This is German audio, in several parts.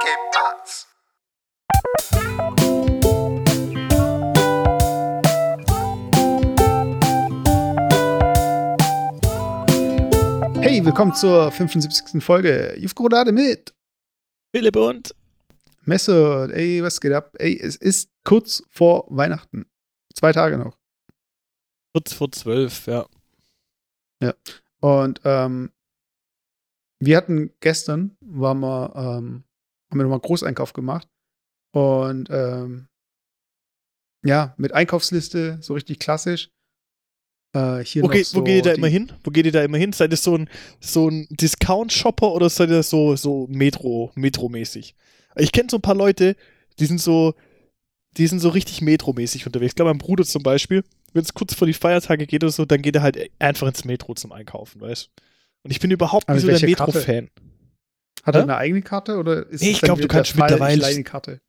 keep parts. Hey, willkommen zur 75. Folge Jufgrodade mit Philipp und Messe. Ey, was geht ab? Ey, es ist kurz vor Weihnachten. Zwei Tage noch. kurz vor zwölf, ja. Und ähm, wir hatten gestern, waren wir, ähm, haben wir nochmal Großeinkauf gemacht. Und ähm, ja, mit Einkaufsliste, so richtig klassisch. Äh, hier geht, so wo geht ihr da immer hin? Wo geht ihr da immer hin? Seid ihr so ein, so ein Discount-Shopper oder seid ihr so, so Metro, Metro-mäßig? Ich kenne so ein paar Leute, die sind so, die sind so richtig Metro-mäßig unterwegs. Ich glaube, mein Bruder zum Beispiel, wenn es kurz vor die Feiertage geht oder so, dann geht er halt einfach ins Metro zum Einkaufen, weißt du? Und ich bin überhaupt nicht so der? Metro-Fan. Hat er eine eigene Karte oder ist Nee, ich dann glaub, du kannst Fall, mittlerweile- eine Karte.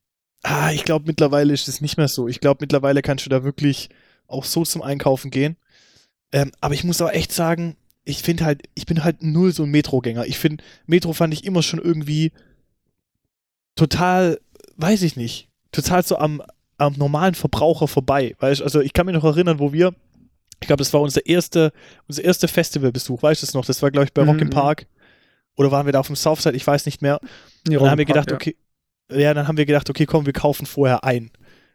Ah, ich glaube, mittlerweile ist es nicht mehr so. Ich glaube, mittlerweile kannst du da wirklich auch so zum Einkaufen gehen. Ähm, aber ich muss auch echt sagen, ich finde halt, ich bin halt null so ein Metro-Gänger. Ich finde, Metro fand ich immer schon irgendwie total, weiß ich nicht, total so am, am normalen Verbraucher vorbei. Weißt also ich kann mich noch erinnern, wo wir, ich glaube, das war unser erster, unser erster Festivalbesuch, weißt du es noch? Das war, glaube ich, bei Rock im Mhm. Park. Oder waren wir da auf dem Southside? Ich weiß nicht mehr. Und dann haben wir gedacht, ja. okay, ja, dann haben wir gedacht, okay, komm, wir kaufen vorher ein.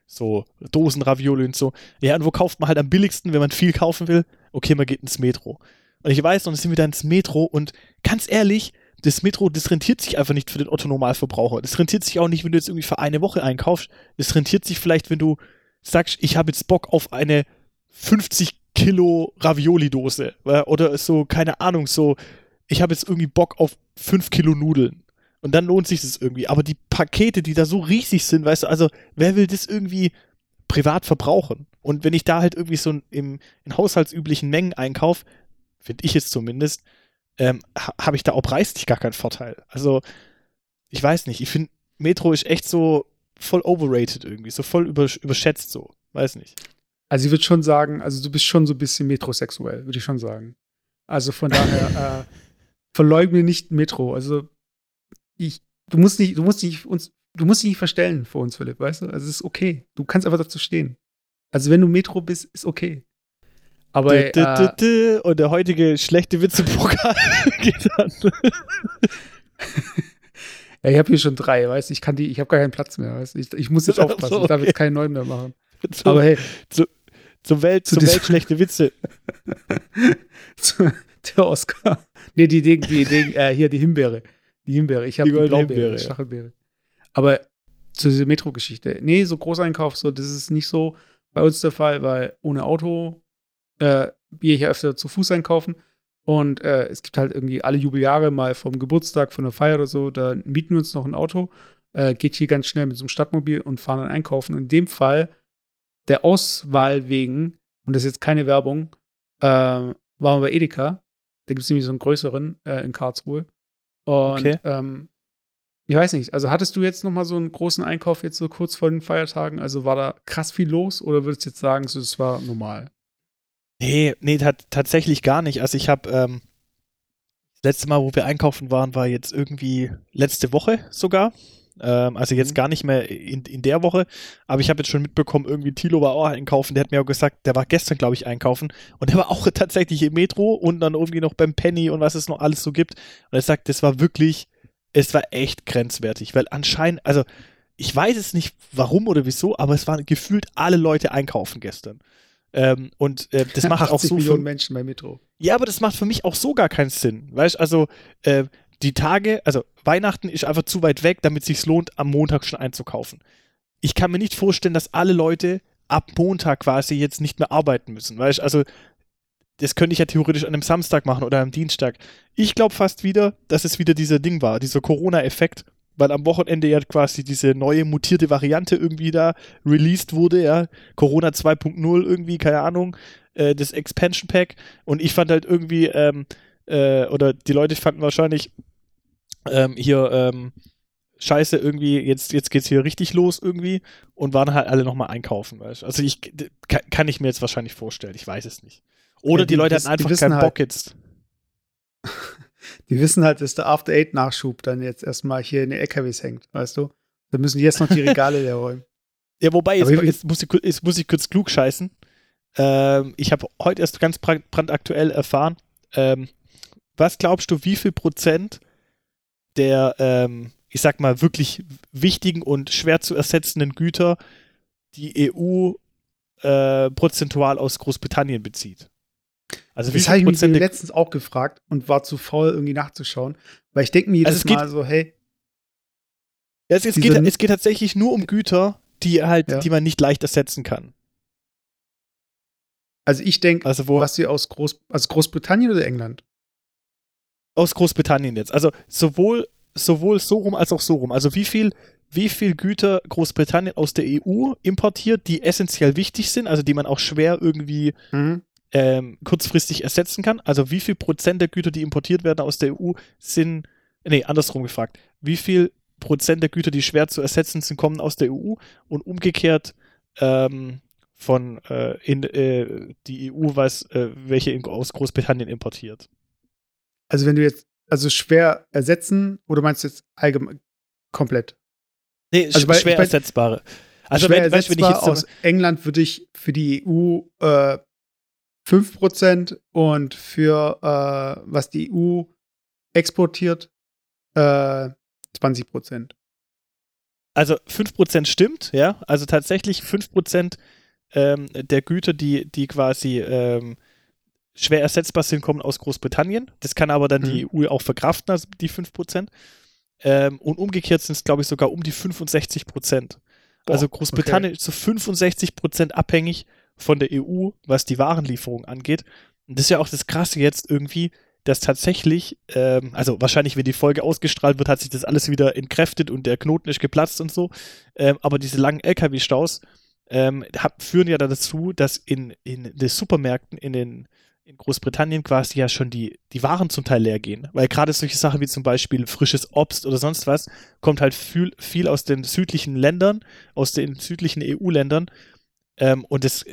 So, Dosen Ravioli und so. Ja, und wo kauft man halt am billigsten, wenn man viel kaufen will? Okay, man geht ins Metro. Und ich weiß, und dann sind wir dann ins Metro und ganz ehrlich, das Metro, das rentiert sich einfach nicht für den Otto-Normalverbraucher. Das rentiert sich auch nicht, wenn du jetzt irgendwie für eine Woche einkaufst. Das rentiert sich vielleicht, wenn du sagst, ich habe jetzt Bock auf eine 50 Kilo Ravioli-Dose. Oder so, keine Ahnung, so, ich habe jetzt irgendwie Bock auf 5 Kilo Nudeln. Und dann lohnt sich das irgendwie. Aber die Pakete, die da so riesig sind, weißt du, also wer will das irgendwie privat verbrauchen? Und wenn ich da halt irgendwie so im, in haushaltsüblichen Mengen einkaufe, finde ich es zumindest, ähm, ha, habe ich da auch preislich gar keinen Vorteil. Also, ich weiß nicht, ich finde, Metro ist echt so voll overrated irgendwie, so voll übersch überschätzt so. Weiß nicht. Also ich würde schon sagen, also du bist schon so ein bisschen metrosexuell, würde ich schon sagen. Also von daher, äh, verleugne nicht Metro. Also ich, du musst nicht, du musst nicht uns, du musst dich nicht verstellen vor uns, Philipp, weißt du? Also es ist okay. Du kannst einfach dazu stehen. Also wenn du Metro bist, ist okay. Aber Dü, dü, dü, äh, und der heutige schlechte Witze-Pokal geht an. ja, ich habe hier schon drei, weißt du? Ich kann die, ich habe gar keinen Platz mehr, weißt du? Ich, ich muss jetzt aufpassen. Ich darf jetzt keinen neuen mehr machen. Zum, Aber hey, zum Welt, zu diesem- Welt schlechte Witze. der Oscar. Nee, die, die, die, die äh, hier die Himbeere. Die Himbeere. Ich habe Die die, Blaubeere, ja. Stachelbeere. Aber zu dieser Metro-Geschichte. Nee, so Großeinkauf, so, das ist nicht so bei uns der Fall, weil ohne Auto äh, gehe ich ja öfter zu Fuß einkaufen. Und äh, es gibt halt irgendwie alle Jubeljahre mal vom Geburtstag, von einer Feier oder so, da mieten wir uns noch ein Auto, äh, geht hier ganz schnell mit so einem Stadtmobil und fahren dann einkaufen. In dem Fall, der Auswahl wegen, und das ist jetzt keine Werbung, äh, waren wir bei Edeka. Da gibt es nämlich so einen größeren äh, in Karlsruhe. Und Okay. ähm, ich weiß nicht, also hattest du jetzt noch mal so einen großen Einkauf jetzt so kurz vor den Feiertagen? Also war da krass viel los oder würdest du jetzt sagen, so, es war normal? Nee, nee, tat, tatsächlich gar nicht. Also ich habe ähm, das letzte Mal, wo wir einkaufen waren, war jetzt irgendwie letzte Woche sogar. Ähm, also jetzt Mhm. gar nicht mehr in, in der Woche. Aber ich habe jetzt schon mitbekommen, irgendwie Thilo war auch einkaufen. Der hat mir auch gesagt, der war gestern, glaube ich, einkaufen. Und der war auch tatsächlich im Metro und dann irgendwie noch beim Penny und was es noch alles so gibt. Und er sagt, das war wirklich, es war echt grenzwertig. Weil anscheinend, also ich weiß es nicht warum oder wieso, aber es waren gefühlt alle Leute einkaufen gestern. Ähm, und äh, das macht auch 80 so Millionen für, Menschen bei Metro. ja, aber das macht für mich auch so gar keinen Sinn. Weißt also äh, die Tage, also Weihnachten ist einfach zu weit weg, damit es sich lohnt, am Montag schon einzukaufen. Ich kann mir nicht vorstellen, dass alle Leute ab Montag quasi jetzt nicht mehr arbeiten müssen. Weißt also das könnte ich ja theoretisch an einem Samstag machen oder am Dienstag. Ich glaube fast wieder, dass es wieder dieser Ding war, dieser Corona-Effekt, weil am Wochenende ja quasi diese neue mutierte Variante irgendwie da released wurde, ja. Corona 2.0 irgendwie, keine Ahnung, äh, das Expansion Pack. Und ich fand halt irgendwie, ähm, äh, oder die Leute fanden wahrscheinlich ähm, hier, ähm, scheiße, irgendwie, jetzt, jetzt geht's hier richtig los irgendwie und waren halt alle nochmal einkaufen, weißt. Also ich kann, kann ich mir jetzt wahrscheinlich vorstellen, ich weiß es nicht. Oder Ja, die, die Leute hatten einfach keinen halt- Bock jetzt. Die wissen halt, dass der After Eight Nachschub dann jetzt erstmal hier in den LKWs hängt, weißt du? Dann müssen die jetzt noch die Regale leer räumen. Ja, wobei, jetzt, jetzt, muss ich, jetzt muss ich kurz klug scheißen. Ähm, ich habe heute erst ganz brand- brandaktuell erfahren, ähm, was glaubst du, wie viel Prozent der, ähm, ich sag mal, wirklich wichtigen und schwer zu ersetzenden Güter die EU äh, prozentual aus Großbritannien bezieht? Also Das habe ich mich letztens auch gefragt und war zu faul, irgendwie nachzuschauen. Weil ich denke mir jedes Also es geht- Mal so, hey, ja, es, es, geht, es geht tatsächlich nur um Güter, die halt, Ja. die man nicht leicht ersetzen kann. also ich denke, Also was sie aus Groß, also Großbritannien oder England? Aus Großbritannien jetzt. Also sowohl, sowohl so rum als auch so rum. Also wie viel, wie viel Güter Großbritannien aus der EU importiert, die essentiell wichtig sind, also die man auch schwer irgendwie Mhm. ähm, kurzfristig ersetzen kann. Also wie viel Prozent der Güter, die importiert werden aus der EU, sind, nee, andersrum gefragt, wie viel Prozent der Güter, die schwer zu ersetzen sind, kommen aus der EU und umgekehrt ähm, von äh, in äh, die EU, was äh, welche in, aus Großbritannien importiert. Also wenn du jetzt, also schwer ersetzen oder meinst du jetzt allgemein komplett? Nee, Also bei- schwer bei- ersetzbar. Also schwer wenn, weißt, wenn ich ersetzbar jetzt aus England würde ich für die EU äh, 5% und für äh, was die EU exportiert äh, 20%. also 5% stimmt, ja, also tatsächlich 5% ähm, der Güter, die, die quasi ähm, schwer ersetzbar sind, kommen aus Großbritannien. Das kann aber dann die EU auch verkraften, also die 5%. Ähm, und umgekehrt sind es, glaube ich, sogar um die 65%. also Boah, Großbritannien ist zu 65% abhängig von der EU, was die Warenlieferung angeht. Und das ist ja auch das Krasse jetzt irgendwie, dass tatsächlich, ähm, also wahrscheinlich, wenn die Folge ausgestrahlt wird, hat sich das alles wieder entkräftet und der Knoten ist geplatzt und so. Ähm, aber diese langen LKW-Staus ähm, hab, führen ja dann dazu, dass in, in den Supermärkten in den in Großbritannien quasi ja schon die, die Waren zum Teil leer gehen. Weil gerade solche Sachen wie zum Beispiel frisches Obst oder sonst was kommt halt viel, viel aus den südlichen Ländern, aus den südlichen EU-Ländern. Ähm, und das,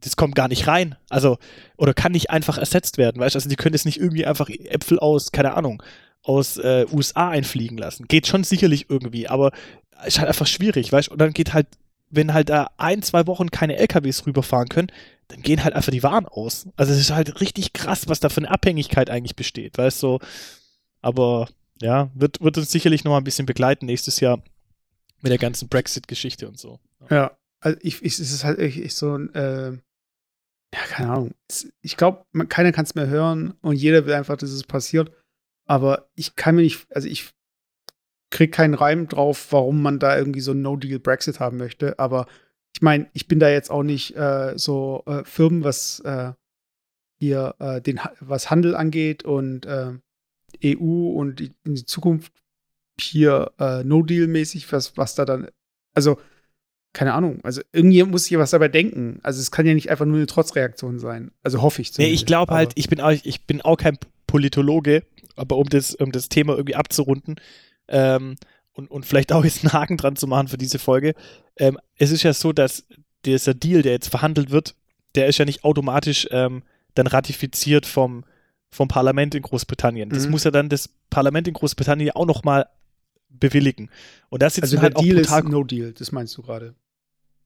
das kommt gar nicht rein. Also, oder kann nicht einfach ersetzt werden, weißt du? Also, die können jetzt nicht irgendwie einfach Äpfel aus, keine Ahnung, aus äh, USA einfliegen lassen. Geht schon sicherlich irgendwie, aber ist halt einfach schwierig, weißt du? Und dann geht halt, wenn halt da ein, zwei Wochen keine LKWs rüberfahren können, dann gehen halt einfach die Waren aus. Also, es ist halt richtig krass, was da für eine Abhängigkeit eigentlich besteht, weißt du? Aber ja, wird, wird uns sicherlich noch mal ein bisschen begleiten nächstes Jahr mit der ganzen Brexit-Geschichte und so. Ja, also ich, ich, es ist halt echt, so ein, äh, ja, keine Ahnung. Ich glaube, keiner kann es mehr hören und jeder will einfach, dass es passiert. Aber ich kann mir nicht, also ich krieg keinen Reim drauf, warum man da irgendwie so ein No-Deal-Brexit haben möchte. Aber ich meine, ich bin da jetzt auch nicht äh, so äh, Firmen, was äh, hier äh, den, was Handel angeht und äh, EU und die, in die Zukunft hier äh, No-Deal-mäßig, was, was da dann, also keine Ahnung, also irgendwie muss ich was dabei denken. Also es kann ja nicht einfach nur eine Trotzreaktion sein. Also hoffe ich Nee, zumindest. ich glaube halt, ich bin, auch, ich bin auch kein Politologe, aber um das, um das Thema irgendwie abzurunden ähm, und, und vielleicht auch jetzt einen Haken dran zu machen für diese Folge, ähm, es ist ja so, dass dieser Deal, der jetzt verhandelt wird, der ist ja nicht automatisch ähm, dann ratifiziert vom, vom Parlament in Großbritannien. Das Mhm. muss ja dann das Parlament in Großbritannien auch nochmal bewilligen. Und das ist also halt der auch Deal total ist No-Deal, das meinst du gerade.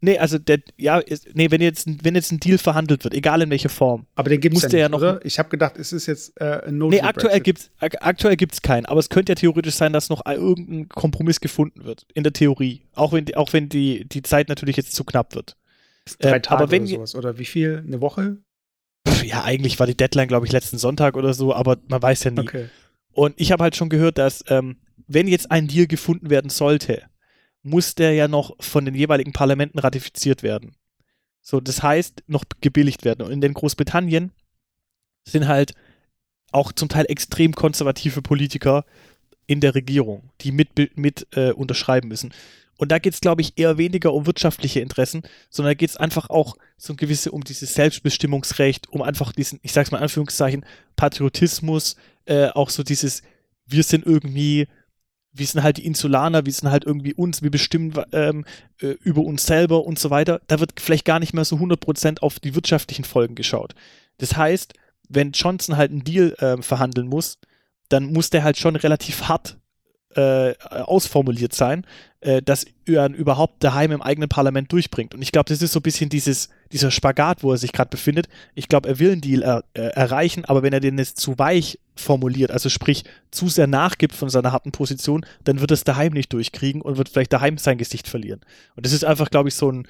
Nee, also der, ja, ist, nee, wenn jetzt, ein- wenn jetzt ein Deal verhandelt wird, egal in welcher Form. Aber den gibt es ja ja noch- oder? Ich habe gedacht, es ist jetzt äh, ein Nee, No-Deal. aktuell gibt's, ak aktuell gibt's keinen, aber es könnte ja theoretisch sein, dass noch irgendein Kompromiss gefunden wird. In der Theorie. Auch wenn, die- auch wenn die, die Zeit natürlich jetzt zu knapp wird. Drei Tage aber wenn oder sowas. Oder wie viel? Eine Woche? Pff, ja, eigentlich war die Deadline, glaube ich, letzten Sonntag oder so, aber man weiß ja nie. Okay. Und ich habe halt schon gehört, dass, ähm, wenn jetzt ein Deal gefunden werden sollte, muss der ja noch von den jeweiligen Parlamenten ratifiziert werden. So, das heißt, noch gebilligt werden. Und in den Großbritannien sind halt auch zum Teil extrem konservative Politiker in der Regierung, die mit, mit äh, unterschreiben müssen. Und da geht es, glaube ich, eher weniger um wirtschaftliche Interessen, sondern da geht es einfach auch so ein gewisse um dieses Selbstbestimmungsrecht, um einfach diesen, ich sag's mal in Anführungszeichen, Patriotismus, äh, auch so dieses, wir sind irgendwie, wir sind halt die Insulaner, wir sind halt irgendwie uns, wir bestimmen ähm, äh, über uns selber und so weiter. Da wird vielleicht gar nicht mehr so 100% auf die wirtschaftlichen Folgen geschaut. Das heißt, wenn Johnson halt einen Deal äh, verhandeln muss, dann muss der halt schon relativ hart äh, ausformuliert sein, äh, dass er überhaupt daheim im eigenen Parlament durchbringt. Und ich glaube, das ist so ein bisschen dieses, dieser Spagat, wo er sich gerade befindet. Ich glaube, er will einen Deal er, äh, erreichen, aber wenn er den jetzt zu weich formuliert, also sprich zu sehr nachgibt von seiner harten Position, dann wird es daheim nicht durchkriegen und wird vielleicht daheim sein Gesicht verlieren. Und das ist einfach, glaube ich, so, ein,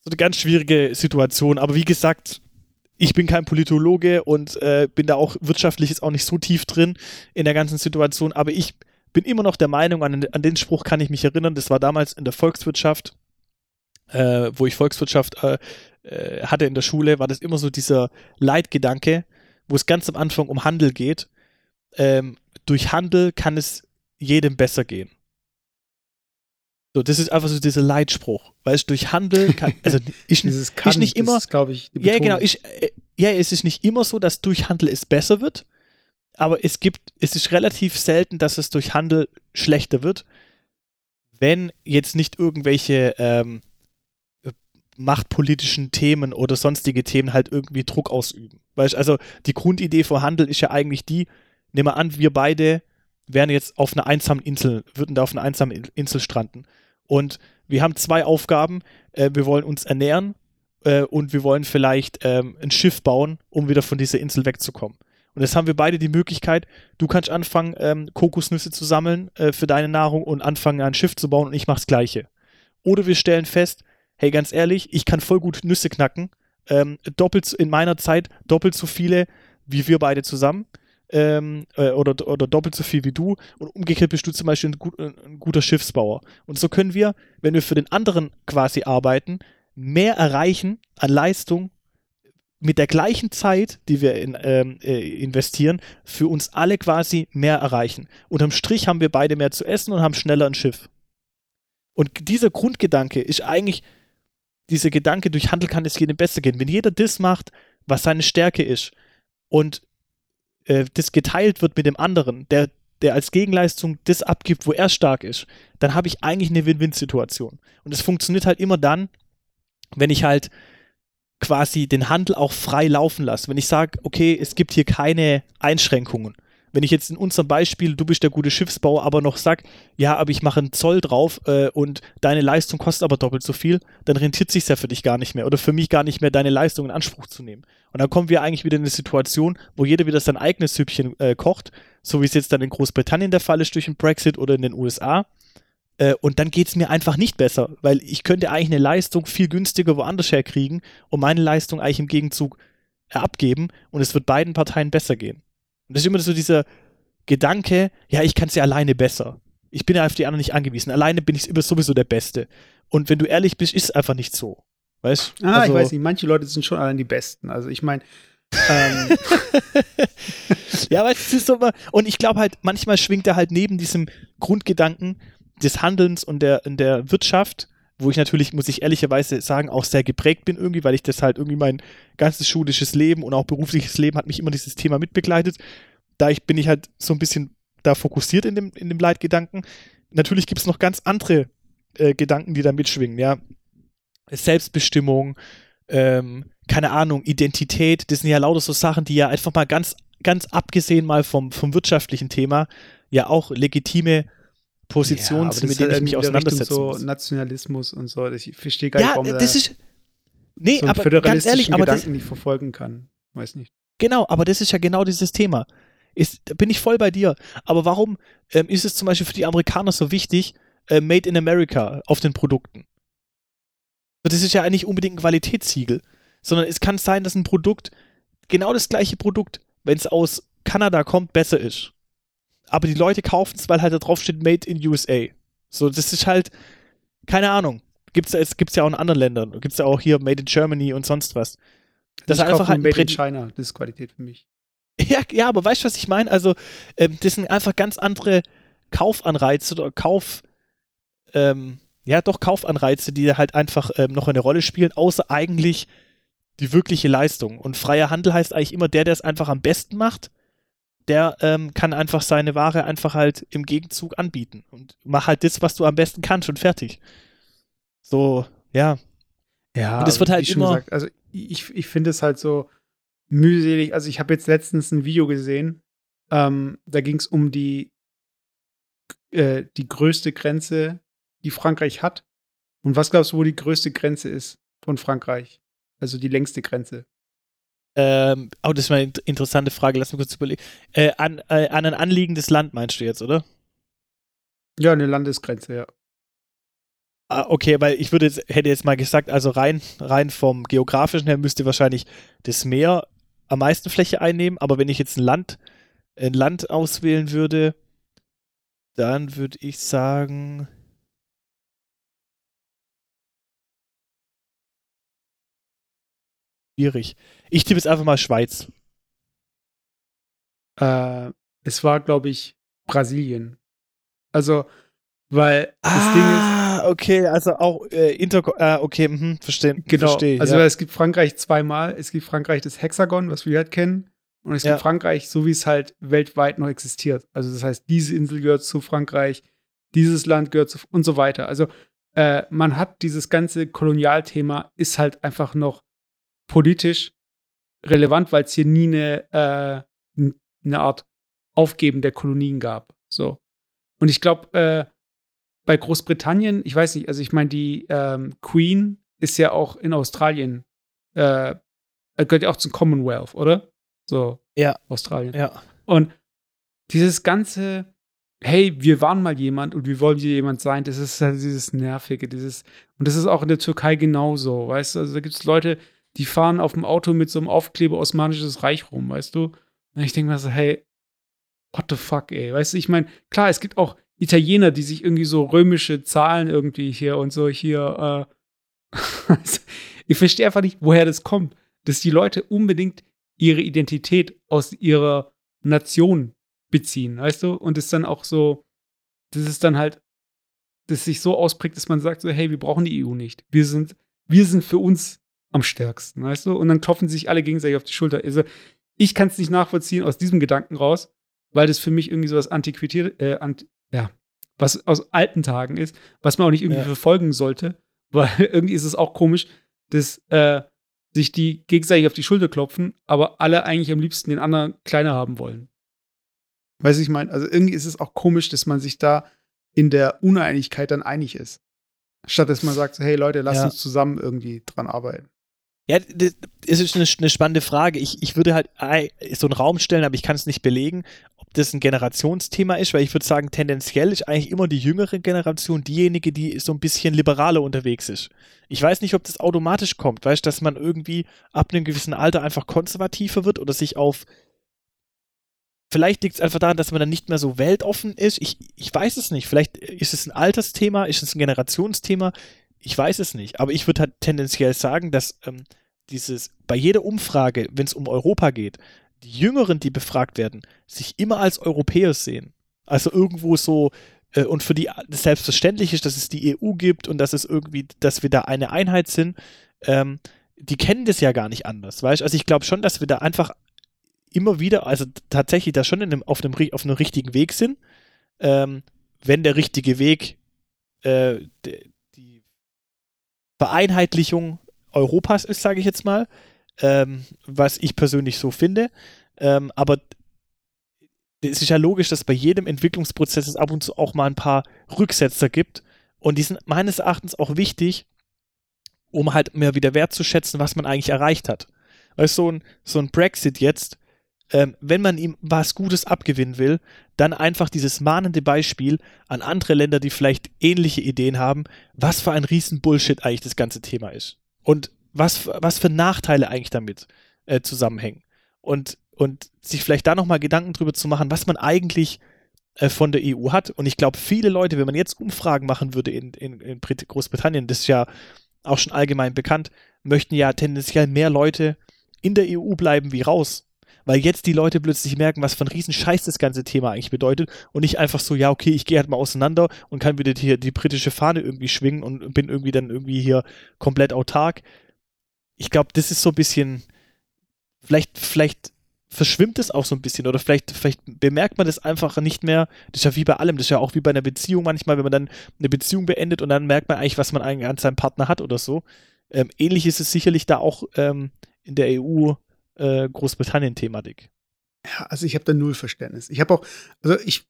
so eine ganz schwierige Situation. Aber wie gesagt, ich bin kein Politologe und äh, bin da auch wirtschaftlich jetzt auch nicht so tief drin in der ganzen Situation, aber ich bin immer noch der Meinung, an, an den Spruch kann ich mich erinnern, das war damals in der Volkswirtschaft, äh, wo ich Volkswirtschaft äh, äh, hatte in der Schule, war das immer so dieser Leitgedanke, wo es ganz am Anfang um Handel geht. Ähm, durch Handel kann es jedem besser gehen. So, das ist einfach so dieser Leitspruch. Weil es durch Handel kann, also ich, Dieses kann, ich nicht immer. Glaube ich, die Ja, genau. Ich, äh, ja, es ist nicht immer so, dass durch Handel es besser wird, aber es gibt, es ist relativ selten, dass es durch Handel schlechter wird, wenn jetzt nicht irgendwelche ähm, machtpolitischen Themen oder sonstige Themen halt irgendwie Druck ausüben. Weißt, also die Grundidee von Handel ist ja eigentlich die, nehmen wir an, wir beide wären jetzt auf einer einsamen Insel, würden da auf einer einsamen Insel stranden. Und wir haben zwei Aufgaben. Äh, wir wollen uns ernähren äh, und wir wollen vielleicht ähm, ein Schiff bauen, um wieder von dieser Insel wegzukommen. Und jetzt haben wir beide die Möglichkeit, du kannst anfangen, ähm, Kokosnüsse zu sammeln äh, für deine Nahrung und anfangen, ein Schiff zu bauen und ich mache das Gleiche. Oder wir stellen fest, hey, ganz ehrlich, ich kann voll gut Nüsse knacken, ähm, doppelt in meiner Zeit doppelt so viele wie wir beide zusammen. Ähm, äh, oder, oder doppelt so viel wie du und umgekehrt bist du zum Beispiel ein, gut, ein guter Schiffsbauer. Und so können wir, wenn wir für den anderen quasi arbeiten, mehr erreichen an Leistung mit der gleichen Zeit, die wir in, ähm, äh, investieren, für uns alle quasi mehr erreichen. Unterm Strich haben wir beide mehr zu essen und haben schneller ein Schiff. Und dieser Grundgedanke ist eigentlich, dieser Gedanke, durch Handel kann es jedem besser gehen. Wenn jeder das macht, was seine Stärke ist und äh, das geteilt wird mit dem anderen, der, der als Gegenleistung das abgibt, wo er stark ist, dann habe ich eigentlich eine Win-Win-Situation. Und es funktioniert halt immer dann, wenn ich halt quasi den Handel auch frei laufen lasse. Wenn ich sage, okay, es gibt hier keine Einschränkungen. Wenn ich jetzt in unserem Beispiel, du bist der gute Schiffsbauer, aber noch sag, ja, aber ich mache einen Zoll drauf äh, und deine Leistung kostet aber doppelt so viel, dann rentiert sich ja für dich gar nicht mehr oder für mich gar nicht mehr, deine Leistung in Anspruch zu nehmen. Und dann kommen wir eigentlich wieder in eine Situation, wo jeder wieder sein eigenes Süppchen äh, kocht, so wie es jetzt dann in Großbritannien der Fall ist durch den Brexit oder in den USA. Äh, und dann geht es mir einfach nicht besser, weil ich könnte eigentlich eine Leistung viel günstiger woanders herkriegen und meine Leistung eigentlich im Gegenzug abgeben und es wird beiden Parteien besser gehen. Und das ist immer so dieser Gedanke, ja, ich kann es ja alleine besser. Ich bin ja auf die anderen nicht angewiesen. Alleine bin ich immer sowieso der Beste. Und wenn du ehrlich bist, ist es einfach nicht so. Weißt Ah, Also- ich weiß nicht, manche Leute sind schon allein die Besten. Also ich meine, ähm, Ja, aber es ist so und ich glaube halt, manchmal schwingt er halt neben diesem Grundgedanken des Handelns und der, in der Wirtschaft, wo ich natürlich, muss ich ehrlicherweise sagen, auch sehr geprägt bin irgendwie, weil ich das halt irgendwie mein ganzes schulisches Leben und auch berufliches Leben hat mich immer dieses Thema mitbegleitet. Da ich, bin ich halt so ein bisschen da fokussiert in dem, in dem Leitgedanken. Natürlich gibt es noch ganz andere äh, Gedanken, die da mitschwingen, ja. Selbstbestimmung, ähm, keine Ahnung, Identität, das sind ja lauter so Sachen, die ja einfach mal ganz, ganz abgesehen mal vom, vom wirtschaftlichen Thema ja auch legitime Positionen ja, sind, das mit denen halt ich mich auseinandersetzen so muss. Nationalismus und so. Ich verstehe gar nicht, Ja, warum da das ist. Nee, so aber ganz ehrlich, aber das, Gedanken nicht verfolgen kann. Weiß nicht. Genau, aber das ist ja genau dieses Thema. Ist, da bin ich voll bei dir. Aber warum ähm, ist es zum Beispiel für die Amerikaner so wichtig, äh, Made in America auf den Produkten? Das ist ja eigentlich unbedingt ein Qualitätssiegel. Sondern es kann sein, dass ein Produkt, genau das gleiche Produkt, wenn es aus Kanada kommt, besser ist. Aber die Leute kaufen es, weil halt da drauf steht Made in USA. So, das ist halt, keine Ahnung. Gibt's, es gibt's ja auch in anderen Ländern. Gibt's ja auch hier Made in Germany und sonst was. Das ich ist einfach halt Made in China. Das ist Qualität für mich. ja, ja, aber weißt du, was ich meine? Also, ähm, das sind einfach ganz andere Kaufanreize oder Kauf, ähm, ja, doch Kaufanreize, die halt einfach ähm, noch eine Rolle spielen, außer eigentlich die wirkliche Leistung. Und freier Handel heißt eigentlich immer der, der es einfach am besten macht, der ähm, kann einfach seine Ware einfach halt im Gegenzug anbieten. Und mach halt das, was du am besten kannst und fertig. So, ja. Ja, Und es wird wie halt immer- Gesagt, also ich, ich finde es halt so mühselig. Also ich habe jetzt letztens ein Video gesehen, Ähm, da ging es um die, äh, die größte Grenze, die Frankreich hat. Und was glaubst du, wo die größte Grenze ist von Frankreich? Also die längste Grenze. Ähm, oh, das ist mal eine interessante Frage. Lass mich kurz überlegen. Äh, an, äh, an ein anliegendes Land meinst du jetzt, oder? Ja, eine Landesgrenze, ja. Ah, okay, weil ich würde jetzt, hätte jetzt mal gesagt, also rein, rein vom geografischen her müsste wahrscheinlich das Meer am meisten Fläche einnehmen, aber wenn ich jetzt ein Land, ein Land auswählen würde, dann würde ich sagen. Schwierig. Ich tippe jetzt einfach mal Schweiz. Äh, es war, glaube ich, Brasilien. Also, weil das ah, Ding ist. Ah, okay, also auch äh, Inter. Äh, okay, mh, verstehen. Genau. Versteh, also, ja. es gibt Frankreich zweimal. Es gibt Frankreich das Hexagon, was wir halt kennen. Und es ja. gibt Frankreich, so wie es halt weltweit noch existiert. Also, das heißt, diese Insel gehört zu Frankreich, dieses Land gehört zu und so weiter. Also, äh, man hat dieses ganze Kolonialthema, ist halt einfach noch politisch relevant, weil es hier nie eine, äh, eine Art Aufgeben der Kolonien gab. So. Und ich glaube, äh, bei Großbritannien, ich weiß nicht, also ich meine, die ähm, Queen ist ja auch in Australien, äh, gehört ja auch zum Commonwealth, oder? So. Ja. Australien. Ja. Und dieses ganze, hey, wir waren mal jemand und wir wollen hier jemand sein, das ist halt dieses Nervige, dieses, und das ist auch in der Türkei genauso, weißt du? Also da gibt es Leute, die fahren auf dem Auto mit so einem Aufkleber Osmanisches Reich rum, weißt du? Und ich denke mir so, hey, what the fuck, ey? Weißt du, ich meine, klar, es gibt auch Italiener, die sich irgendwie so römische Zahlen irgendwie hier und so hier, äh, ich verstehe einfach nicht, woher das kommt, dass die Leute unbedingt ihre Identität aus ihrer Nation beziehen, weißt du? Und es dann auch so, das ist dann halt, dass sich so ausprägt, dass man sagt so, hey, wir brauchen die EU nicht. Wir sind, wir sind für uns am stärksten, weißt du? Und dann klopfen sich alle gegenseitig auf die Schulter. Also, ich kann es nicht nachvollziehen aus diesem Gedanken raus, weil das für mich irgendwie so was antiquiert, äh, ant, ja, was aus alten Tagen ist, was man auch nicht irgendwie ja. verfolgen sollte, weil irgendwie ist es auch komisch, dass äh, sich die gegenseitig auf die Schulter klopfen, aber alle eigentlich am liebsten den anderen kleiner haben wollen. Weißt du, ich meine, also irgendwie ist es auch komisch, dass man sich da in der Uneinigkeit dann einig ist. Statt dass man sagt, hey Leute, lasst ja. uns zusammen irgendwie dran arbeiten. Ja, das ist eine, eine spannende Frage. Ich, ich würde halt so einen Raum stellen, aber ich kann es nicht belegen, ob das ein Generationsthema ist, weil ich würde sagen, tendenziell ist eigentlich immer die jüngere Generation diejenige, die so ein bisschen liberaler unterwegs ist. Ich weiß nicht, ob das automatisch kommt, weißt du, dass man irgendwie ab einem gewissen Alter einfach konservativer wird oder sich auf Vielleicht liegt es einfach daran, dass man dann nicht mehr so weltoffen ist. Ich, ich weiß es nicht. Vielleicht ist es ein Altersthema, ist es ein Generationsthema ich weiß es nicht, aber ich würde halt tendenziell sagen, dass ähm, dieses bei jeder Umfrage, wenn es um Europa geht, die Jüngeren, die befragt werden, sich immer als Europäer sehen. Also irgendwo so äh, und für die selbstverständlich ist, dass es die EU gibt und dass es irgendwie, dass wir da eine Einheit sind. Ähm, die kennen das ja gar nicht anders, weißt? Also ich glaube schon, dass wir da einfach immer wieder, also tatsächlich da schon einem, auf, einem, auf einem richtigen Weg sind. Ähm, wenn der richtige Weg äh, Vereinheitlichung Europas ist, sage ich jetzt mal, ähm, was ich persönlich so finde. Ähm, aber es ist ja logisch, dass bei jedem Entwicklungsprozess es ab und zu auch mal ein paar Rücksetzer gibt. Und die sind meines Erachtens auch wichtig, um halt mehr wieder wertzuschätzen, was man eigentlich erreicht hat. Weil so ein, so ein Brexit jetzt ähm, wenn man ihm was Gutes abgewinnen will, dann einfach dieses mahnende Beispiel an andere Länder, die vielleicht ähnliche Ideen haben, was für ein riesen Bullshit eigentlich das ganze Thema ist. Und was, was für Nachteile eigentlich damit äh, zusammenhängen. Und, und sich vielleicht da nochmal Gedanken drüber zu machen, was man eigentlich äh, von der EU hat. Und ich glaube, viele Leute, wenn man jetzt Umfragen machen würde in, in, in Großbritannien, das ist ja auch schon allgemein bekannt, möchten ja tendenziell mehr Leute in der EU bleiben wie raus weil jetzt die Leute plötzlich merken, was für ein Riesenscheiß das ganze Thema eigentlich bedeutet und nicht einfach so, ja, okay, ich gehe halt mal auseinander und kann wieder hier die britische Fahne irgendwie schwingen und bin irgendwie dann irgendwie hier komplett autark. Ich glaube, das ist so ein bisschen, vielleicht, vielleicht verschwimmt es auch so ein bisschen oder vielleicht, vielleicht bemerkt man das einfach nicht mehr. Das ist ja wie bei allem, das ist ja auch wie bei einer Beziehung manchmal, wenn man dann eine Beziehung beendet und dann merkt man eigentlich, was man eigentlich an seinem Partner hat oder so. Ähm, ähnlich ist es sicherlich da auch ähm, in der EU äh, Großbritannien-Thematik. Ja, also ich habe da null Verständnis. Ich habe auch, also ich,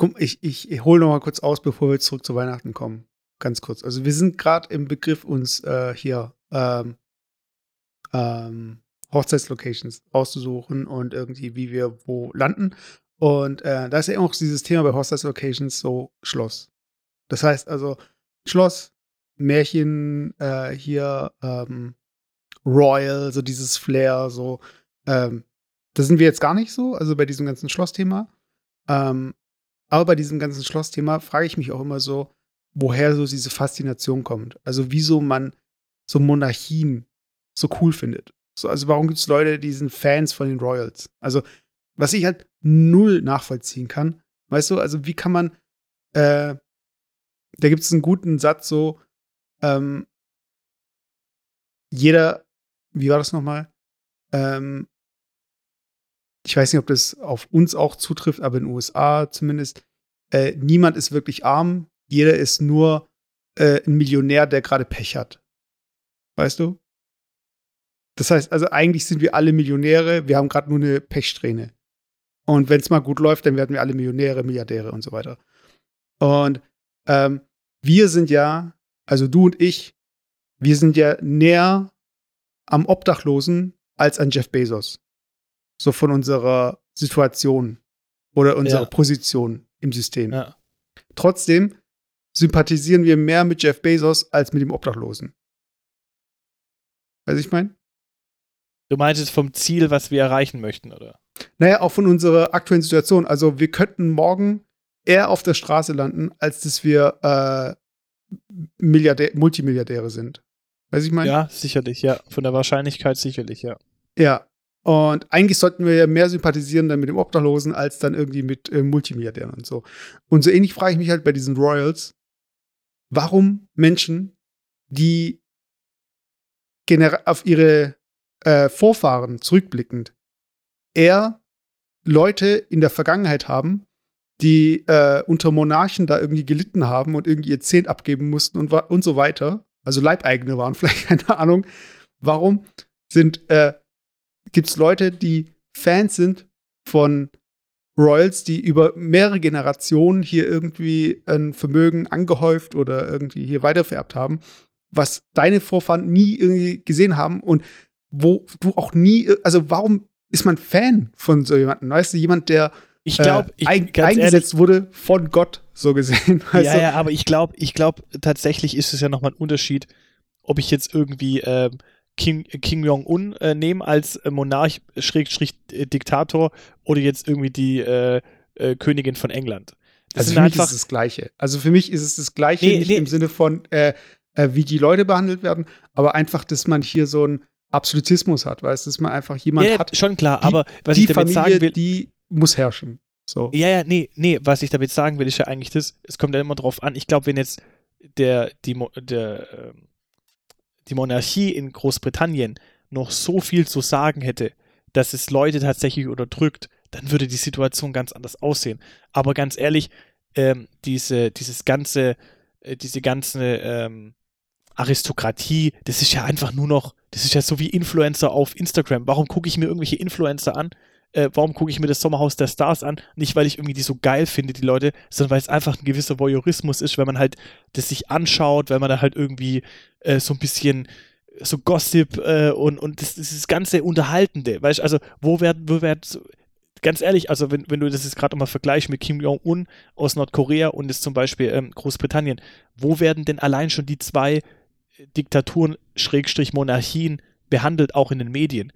Guck, ich, ich, ich hole noch mal kurz aus, bevor wir zurück zu Weihnachten kommen. Ganz kurz. Also wir sind gerade im Begriff, uns äh, hier ähm, ähm, Hochzeitslocations auszusuchen und irgendwie, wie wir wo landen. Und äh, da ist ja auch dieses Thema bei Hochzeitslocations so Schloss. Das heißt also Schloss, Märchen, äh, hier ähm, Royal, so dieses Flair, so. Ähm, da sind wir jetzt gar nicht so, also bei diesem ganzen Schlossthema. Ähm, aber bei diesem ganzen Schlossthema frage ich mich auch immer so, woher so diese Faszination kommt. Also wieso man so Monarchien so cool findet. So, also warum gibt es Leute, die sind Fans von den Royals? Also was ich halt null nachvollziehen kann, weißt du, also wie kann man, äh, da gibt es einen guten Satz so, ähm, jeder, wie war das nochmal? Ähm, ich weiß nicht, ob das auf uns auch zutrifft, aber in den USA zumindest, äh, niemand ist wirklich arm, jeder ist nur äh, ein Millionär, der gerade Pech hat. Weißt du? Das heißt, also eigentlich sind wir alle Millionäre, wir haben gerade nur eine Pechsträhne. Und wenn es mal gut läuft, dann werden wir alle Millionäre, Milliardäre und so weiter. Und ähm, wir sind ja, also du und ich, wir sind ja näher am Obdachlosen als an Jeff Bezos so von unserer Situation oder unserer ja. Position im System. Ja. Trotzdem sympathisieren wir mehr mit Jeff Bezos als mit dem Obdachlosen. Weiß ich mein? Du meintest vom Ziel, was wir erreichen möchten, oder? Naja, auch von unserer aktuellen Situation. Also wir könnten morgen eher auf der Straße landen, als dass wir äh, Milliardär Multimilliardäre sind. Weiß ich mein? Ja, sicherlich, ja. Von der Wahrscheinlichkeit sicherlich, ja. Ja, und eigentlich sollten wir ja mehr sympathisieren dann mit dem Obdachlosen als dann irgendwie mit äh, Multimilliardären und so. Und so ähnlich frage ich mich halt bei diesen Royals, warum Menschen, die auf ihre äh, Vorfahren zurückblickend eher Leute in der Vergangenheit haben, die äh, unter Monarchen da irgendwie gelitten haben und irgendwie ihr Zehnt abgeben mussten und, und so weiter, also Leibeigene waren vielleicht, keine Ahnung. Warum sind äh, gibt es Leute, die Fans sind von Royals, die über mehrere Generationen hier irgendwie ein Vermögen angehäuft oder irgendwie hier weitervererbt haben, was deine Vorfahren nie irgendwie gesehen haben und wo du auch nie, also warum ist man Fan von so jemandem? Weißt du, jemand, der ich glaube, äh, ein, eingesetzt ehrlich, wurde von Gott, so gesehen. ja, du? ja, aber ich glaube, ich glaube, tatsächlich ist es ja nochmal ein Unterschied, ob ich jetzt irgendwie ähm, Kim, Kim Jong-un äh, nehmen als äh, Monarch, Schrägstrich äh, Diktator oder jetzt irgendwie die äh, äh, Königin von England. Das also für mich ist es das Gleiche. Also für mich ist es das Gleiche, nee, nicht nee. im Sinne von, äh, wie die Leute behandelt werden, aber einfach, dass man hier so einen Absolutismus hat, weißt du, dass man einfach jemand ja, hat. Schon klar, die, aber was die ich damit Familie, sagen will, die muss herrschen. So. Ja, ja, nee, nee, was ich damit sagen will, ist ja eigentlich das, es kommt ja immer drauf an. Ich glaube, wenn jetzt der, die, der, ähm, die Monarchie in Großbritannien noch so viel zu sagen hätte, dass es Leute tatsächlich unterdrückt, dann würde die Situation ganz anders aussehen. Aber ganz ehrlich, ähm, diese, dieses ganze, äh, diese ganze ähm, Aristokratie, das ist ja einfach nur noch, das ist ja so wie Influencer auf Instagram. Warum gucke ich mir irgendwelche Influencer an? Äh, warum gucke ich mir das Sommerhaus der Stars an? Nicht, weil ich irgendwie die so geil finde, die Leute, sondern weil es einfach ein gewisser Voyeurismus ist, wenn man halt das sich anschaut, wenn man da halt irgendwie äh, so ein bisschen so Gossip äh, und, und das, das ganze Unterhaltende, weißt du, also wo wird, wo wird, ganz ehrlich, also wenn, wenn du das jetzt gerade mal vergleichst mit Kim Jong-un aus Nordkorea und jetzt zum Beispiel ähm, Großbritannien, wo werden denn allein schon die zwei Diktaturen, Schrägstrich Monarchien behandelt, auch in den Medien?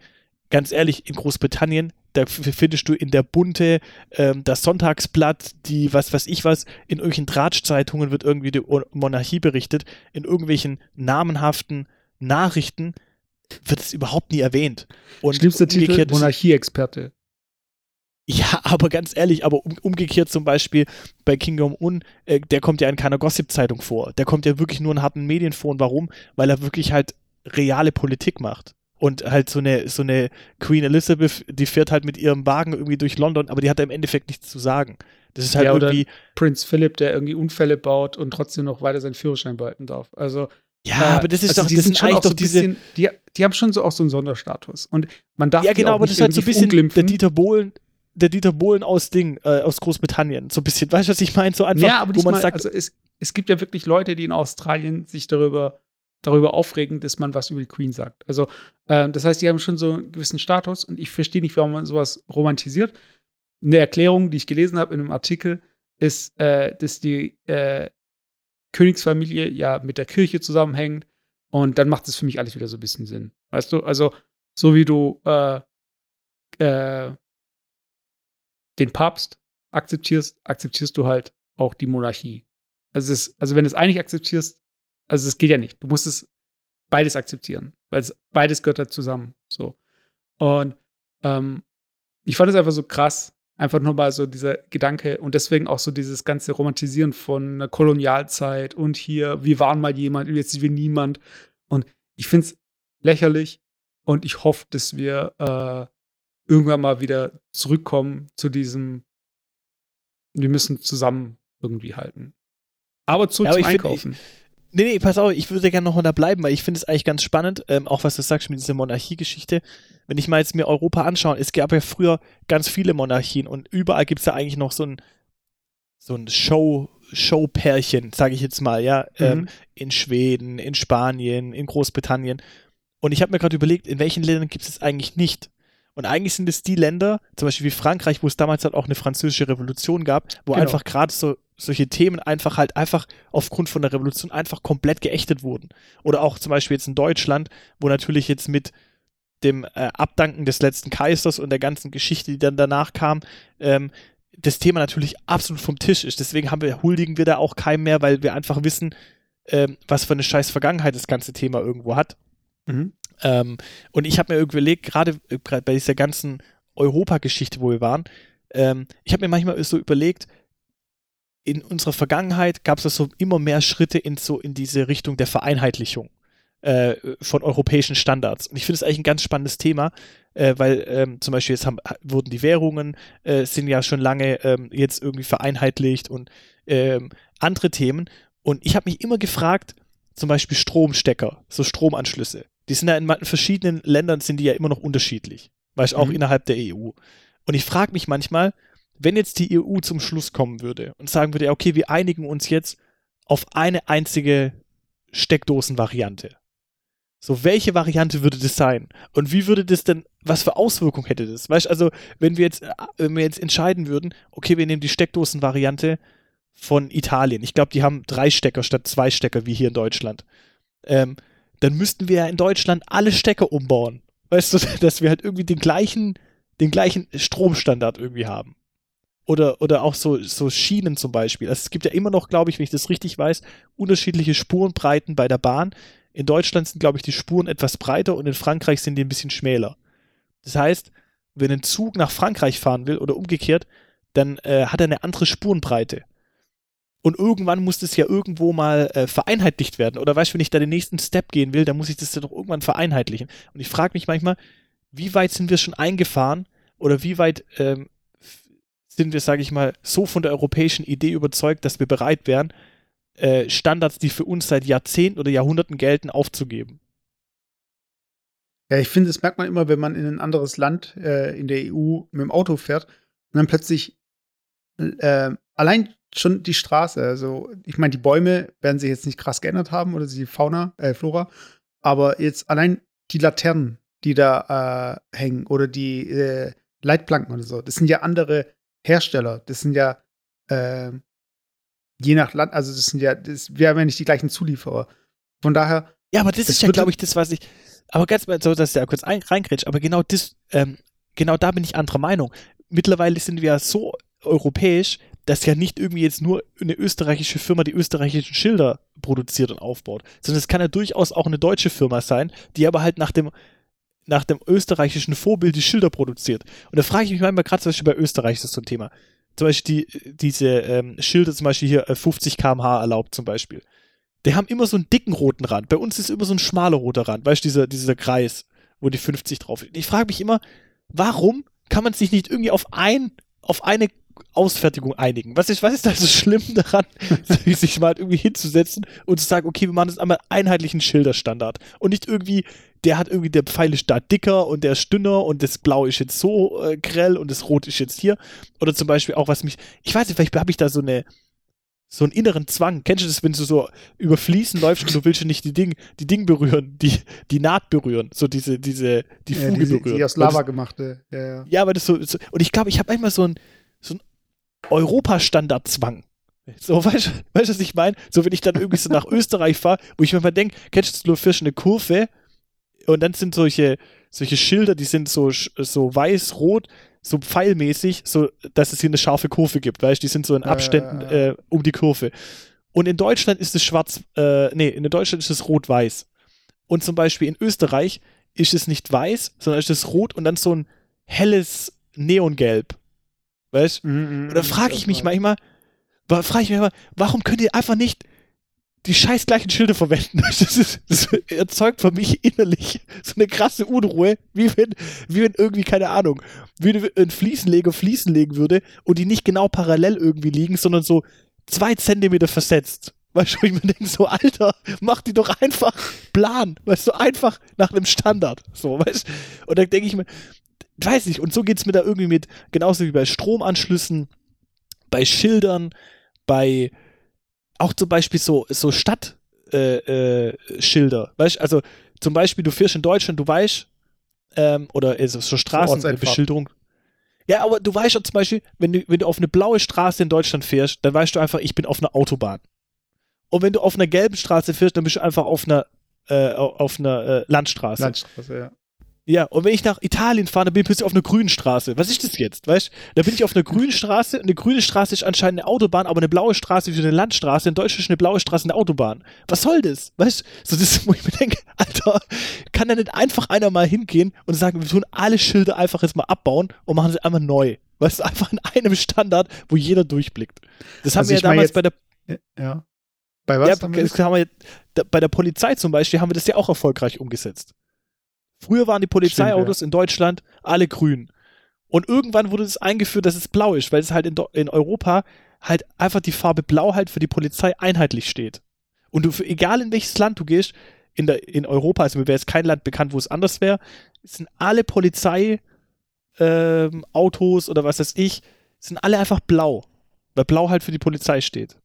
Ganz ehrlich, in Großbritannien, da findest du in der Bunte, ähm, das Sonntagsblatt, die was weiß ich was, in irgendwelchen Tratschzeitungen wird irgendwie die Monarchie berichtet, in irgendwelchen namenhaften Nachrichten wird es überhaupt nie erwähnt. Und Schlimmster Titel, Monarchie-Experte. Ja, aber ganz ehrlich, aber um, umgekehrt zum Beispiel bei King Jong-un, äh, der kommt ja in keiner Gossip-Zeitung vor. Der kommt ja wirklich nur in harten Medien vor. Und warum? Weil er wirklich halt reale Politik macht. Und halt so eine, so eine Queen Elizabeth, die fährt halt mit ihrem Wagen irgendwie durch London, aber die hat im Endeffekt nichts zu sagen. Das ist halt ja, irgendwie. Prinz Philip, der irgendwie Unfälle baut und trotzdem noch weiter seinen Führerschein behalten darf. Also, Ja, äh, aber das ist also doch, die das sind schon auch so bisschen, die, die haben schon so auch so einen Sonderstatus. Und man darf Ja, genau, aber das ist halt so ein bisschen der Dieter Bohlen, der Dieter Bohlen aus Ding, äh, aus Großbritannien. So ein bisschen, weißt du, was ich meine? So einfach, ja, aber wo man sagt, also es, es gibt ja wirklich Leute, die in Australien sich darüber darüber aufregen, dass man was über die Queen sagt. Also, äh, das heißt, die haben schon so einen gewissen Status und ich verstehe nicht, warum man sowas romantisiert. Eine Erklärung, die ich gelesen habe in einem Artikel, ist, äh, dass die äh, Königsfamilie ja mit der Kirche zusammenhängt und dann macht es für mich alles wieder so ein bisschen Sinn. Weißt du, also so wie du äh, äh, den Papst akzeptierst, akzeptierst du halt auch die Monarchie. Also, es, also wenn du es eigentlich akzeptierst, also es geht ja nicht. Du musst es beides akzeptieren, weil es beides gehört halt zusammen. So. Und ähm, ich fand es einfach so krass, einfach nur mal so dieser Gedanke und deswegen auch so dieses ganze Romantisieren von einer Kolonialzeit und hier, wir waren mal jemand und jetzt sind wir niemand. Und ich finde es lächerlich und ich hoffe, dass wir äh, irgendwann mal wieder zurückkommen zu diesem, wir müssen zusammen irgendwie halten. Aber zurück ja, zum Einkaufen. Find, Nee, nee, pass auf, ich würde gerne noch mal da bleiben, weil ich finde es eigentlich ganz spannend, ähm, auch was du sagst mit dieser Monarchiegeschichte. Wenn ich mal jetzt mir Europa anschaue, es gab ja früher ganz viele Monarchien und überall gibt es ja eigentlich noch so ein, so ein Show, Show-Pärchen, sage ich jetzt mal, ja, mhm. ähm, in Schweden, in Spanien, in Großbritannien. Und ich habe mir gerade überlegt, in welchen Ländern gibt es eigentlich nicht? Und eigentlich sind es die Länder, zum Beispiel wie Frankreich, wo es damals halt auch eine französische Revolution gab, wo genau. einfach gerade so solche Themen einfach halt einfach aufgrund von der Revolution einfach komplett geächtet wurden. Oder auch zum Beispiel jetzt in Deutschland, wo natürlich jetzt mit dem äh, Abdanken des letzten Kaisers und der ganzen Geschichte, die dann danach kam, ähm, das Thema natürlich absolut vom Tisch ist. Deswegen haben wir, huldigen wir da auch keinem mehr, weil wir einfach wissen, ähm, was für eine scheiß Vergangenheit das ganze Thema irgendwo hat. Mhm. Ähm, und ich habe mir irgendwie überlegt, gerade äh, bei dieser ganzen Europa-Geschichte, wo wir waren, ähm, ich habe mir manchmal so überlegt, in unserer Vergangenheit gab es so immer mehr Schritte in so in diese Richtung der Vereinheitlichung äh, von europäischen Standards. Und ich finde es eigentlich ein ganz spannendes Thema, äh, weil ähm, zum Beispiel jetzt haben, wurden die Währungen äh, sind ja schon lange ähm, jetzt irgendwie vereinheitlicht und ähm, andere Themen. Und ich habe mich immer gefragt, zum Beispiel Stromstecker, so Stromanschlüsse. Die sind ja in verschiedenen Ländern sind die ja immer noch unterschiedlich, weißt mhm. auch innerhalb der EU. Und ich frage mich manchmal, wenn jetzt die EU zum Schluss kommen würde und sagen würde, okay, wir einigen uns jetzt auf eine einzige Steckdosenvariante. So, welche Variante würde das sein? Und wie würde das denn, was für Auswirkungen hätte das? Weißt also, wenn wir jetzt, wenn wir jetzt entscheiden würden, okay, wir nehmen die Steckdosenvariante von Italien. Ich glaube, die haben drei Stecker statt zwei Stecker wie hier in Deutschland. Ähm, dann müssten wir ja in Deutschland alle Stecker umbauen. Weißt du, dass wir halt irgendwie den gleichen, den gleichen Stromstandard irgendwie haben oder, oder auch so, so Schienen zum Beispiel. Also es gibt ja immer noch, glaube ich, wenn ich das richtig weiß, unterschiedliche Spurenbreiten bei der Bahn. In Deutschland sind, glaube ich, die Spuren etwas breiter und in Frankreich sind die ein bisschen schmäler. Das heißt, wenn ein Zug nach Frankreich fahren will oder umgekehrt, dann äh, hat er eine andere Spurenbreite. Und irgendwann muss das ja irgendwo mal äh, vereinheitlicht werden. Oder weißt du, wenn ich da den nächsten Step gehen will, dann muss ich das ja doch irgendwann vereinheitlichen. Und ich frage mich manchmal, wie weit sind wir schon eingefahren oder wie weit ähm, sind wir, sage ich mal, so von der europäischen Idee überzeugt, dass wir bereit wären, äh, Standards, die für uns seit Jahrzehnten oder Jahrhunderten gelten, aufzugeben. Ja, ich finde, das merkt man immer, wenn man in ein anderes Land äh, in der EU mit dem Auto fährt und dann plötzlich äh, allein schon die Straße, also ich meine, die Bäume werden sich jetzt nicht krass geändert haben oder die Fauna, äh, Flora, aber jetzt allein die Laternen, die da äh, hängen oder die äh, Leitplanken oder so, das sind ja andere Hersteller. Das sind ja äh, je nach Land, also das sind ja, das, wir haben ja nicht die gleichen Zulieferer. Von daher. Ja, aber das ist ja, glaube ich, das, was ich. Aber ganz mal so, dass ich da kurz reingrätscht, aber genau das, ähm, genau da bin ich anderer Meinung. Mittlerweile sind wir ja so europäisch, dass ja nicht irgendwie jetzt nur eine österreichische Firma die österreichischen Schilder produziert und aufbaut, sondern es kann ja durchaus auch eine deutsche Firma sein, die aber halt nach dem nach dem österreichischen Vorbild die Schilder produziert. Und da frage ich mich manchmal gerade zum Beispiel bei Österreich, das ist so ein Thema. Zum Beispiel die, diese ähm, Schilder, zum Beispiel hier 50 äh, km/h erlaubt zum Beispiel. Die haben immer so einen dicken roten Rand. Bei uns ist immer so ein schmaler roter Rand, weißt du, dieser, dieser Kreis, wo die 50 drauf ist. Ich frage mich immer, warum kann man sich nicht irgendwie auf ein, auf eine Ausfertigung einigen. Was ist, was ist da so schlimm daran, sich mal irgendwie hinzusetzen und zu sagen, okay, wir machen das einmal einheitlichen Schilderstandard und nicht irgendwie, der hat irgendwie, der Pfeil ist da dicker und der ist dünner und das Blau ist jetzt so äh, grell und das Rot ist jetzt hier. Oder zum Beispiel auch, was mich, ich weiß nicht, vielleicht habe ich da so eine, so einen inneren Zwang. Kennst du das, wenn du so über Fliesen läufst und du willst ja nicht die Ding, die Ding berühren, die, die Naht berühren, so diese, diese, die Ja, Fuge diese, berühren. die aus Lava Und gemachte. Ja, ja. das, ja, aber das so, so und ich glaube, ich habe manchmal so ein, so ein Europastandardzwang. So, weißt du, weißt, du, was ich meine? So, wenn ich dann irgendwie so nach Österreich fahre, wo ich mir mal denke, kennst du nur Fisch eine Kurve und dann sind solche, solche Schilder, die sind so, so weiß-rot, so pfeilmäßig, so, dass es hier eine scharfe Kurve gibt, weißt du? Die sind so in Abständen ja. äh, um die Kurve. Und in Deutschland ist es schwarz, äh, nee, in Deutschland ist es rot-weiß. Und zum Beispiel in Österreich ist es nicht weiß, sondern ist es rot und dann so ein helles Neongelb. Weißt du? Mhm, Und da frage ich mich manchmal, frage ich mich immer, warum könnt ihr einfach nicht die scheiß gleichen Schilder verwenden? Das, ist, das erzeugt für mich innerlich so eine krasse Unruhe, wie wenn, wie wenn irgendwie, keine Ahnung, wie ein Fliesenleger Fliesen legen würde und die nicht genau parallel irgendwie liegen, sondern so zwei Zentimeter versetzt. Weißt du, ich mir denke, so, Alter, mach die doch einfach plan, weißt du, einfach nach einem Standard. So, weißt? Und dann denke ich mir, weiß nicht, und so geht es mir da irgendwie mit, genauso wie bei Stromanschlüssen, bei Schildern, bei auch zum Beispiel so, so Stadtschilder, äh, äh, Schilder. weißt du, also zum Beispiel, du fährst in Deutschland, du weißt, ähm, oder also so Straßenbeschilderung. Ja, aber du weißt ja zum Beispiel, wenn du, wenn du auf eine blaue Straße in Deutschland fährst, dann weißt du einfach, ich bin auf einer Autobahn. Und wenn du auf einer gelben Straße fährst, dann bist du einfach auf einer, äh, auf einer äh, Landstraße. Landstraße, ja. Ja, und wenn ich nach Italien fahre, dann bin ich plötzlich auf einer grünen Straße. Was ist das jetzt, weißt du? Da bin ich auf einer grünen Straße und eine grüne Straße ist anscheinend eine Autobahn, aber eine blaue Straße ist eine Landstraße. In Deutschland ist eine blaue Straße eine Autobahn. Was soll das? Weißt du? So das, wo ich mir denke, Alter, kann da nicht einfach einer mal hingehen und sagen, wir tun alle Schilder einfach jetzt mal abbauen und machen sie einmal neu. Weißt du, einfach in einem Standard, wo jeder durchblickt. Das haben Also wir ja damals jetzt- bei der Ja. Bei was? ja, haben wir das haben wir, da, bei der Polizei zum Beispiel haben wir das ja auch erfolgreich umgesetzt. Früher waren die Polizeiautos in Deutschland alle grün. Und irgendwann wurde es eingeführt, dass es blau ist, weil es halt in, in Europa halt einfach die Farbe blau halt für die Polizei einheitlich steht. Und du, für, egal in welches Land du gehst, in, der, in Europa, also mir wäre jetzt kein Land bekannt, wo es anders wäre, sind alle Polizei ähm, Autos oder was weiß ich, sind alle einfach blau. Weil blau halt für die Polizei steht.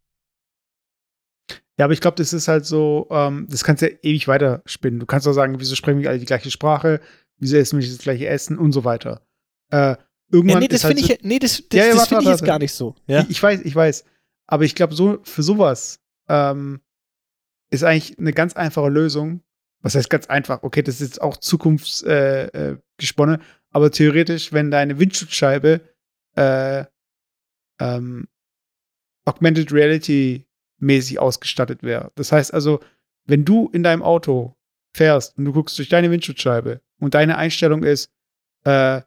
Ja, aber ich glaube, das ist halt so, ähm, das kannst du ja ewig weiterspinnen. Du kannst auch sagen, wieso sprechen wir alle die gleiche Sprache, wieso essen wir das gleiche Essen und so weiter. Äh, irgendwann Ja, nee, das halt finde so, ich, nee, das, das, Ja, ja, das finde ich jetzt gar nicht so. Ja. Ich, ich weiß, ich weiß. Aber ich glaube, so, für sowas ähm, ist eigentlich eine ganz einfache Lösung. Was heißt ganz einfach? Okay, das ist jetzt auch zukunftsgesponnen, äh, gesponnen, aber theoretisch, wenn deine Windschutzscheibe äh, ähm, Augmented Reality mäßig ausgestattet wäre. Das heißt also, wenn du in deinem Auto fährst und du guckst durch deine Windschutzscheibe und deine Einstellung ist äh,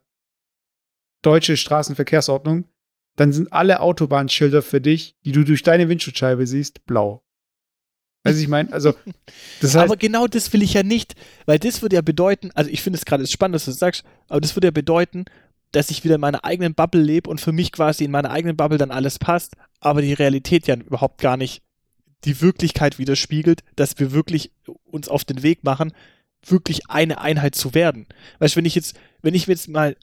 deutsche Straßenverkehrsordnung, dann sind alle Autobahnschilder für dich, die du durch deine Windschutzscheibe siehst, blau. Weißt du, ich meine, also, das heißt, aber genau das will ich ja nicht, weil das würde ja bedeuten, also ich finde es gerade spannend, dass du das sagst, aber das würde ja bedeuten, dass ich wieder in meiner eigenen Bubble lebe und für mich quasi in meiner eigenen Bubble dann alles passt, aber die Realität ja überhaupt gar nicht die Wirklichkeit widerspiegelt, dass wir wirklich uns auf den Weg machen, wirklich eine Einheit zu werden. Weißt du, wenn ich jetzt, wenn ich mir jetzt mal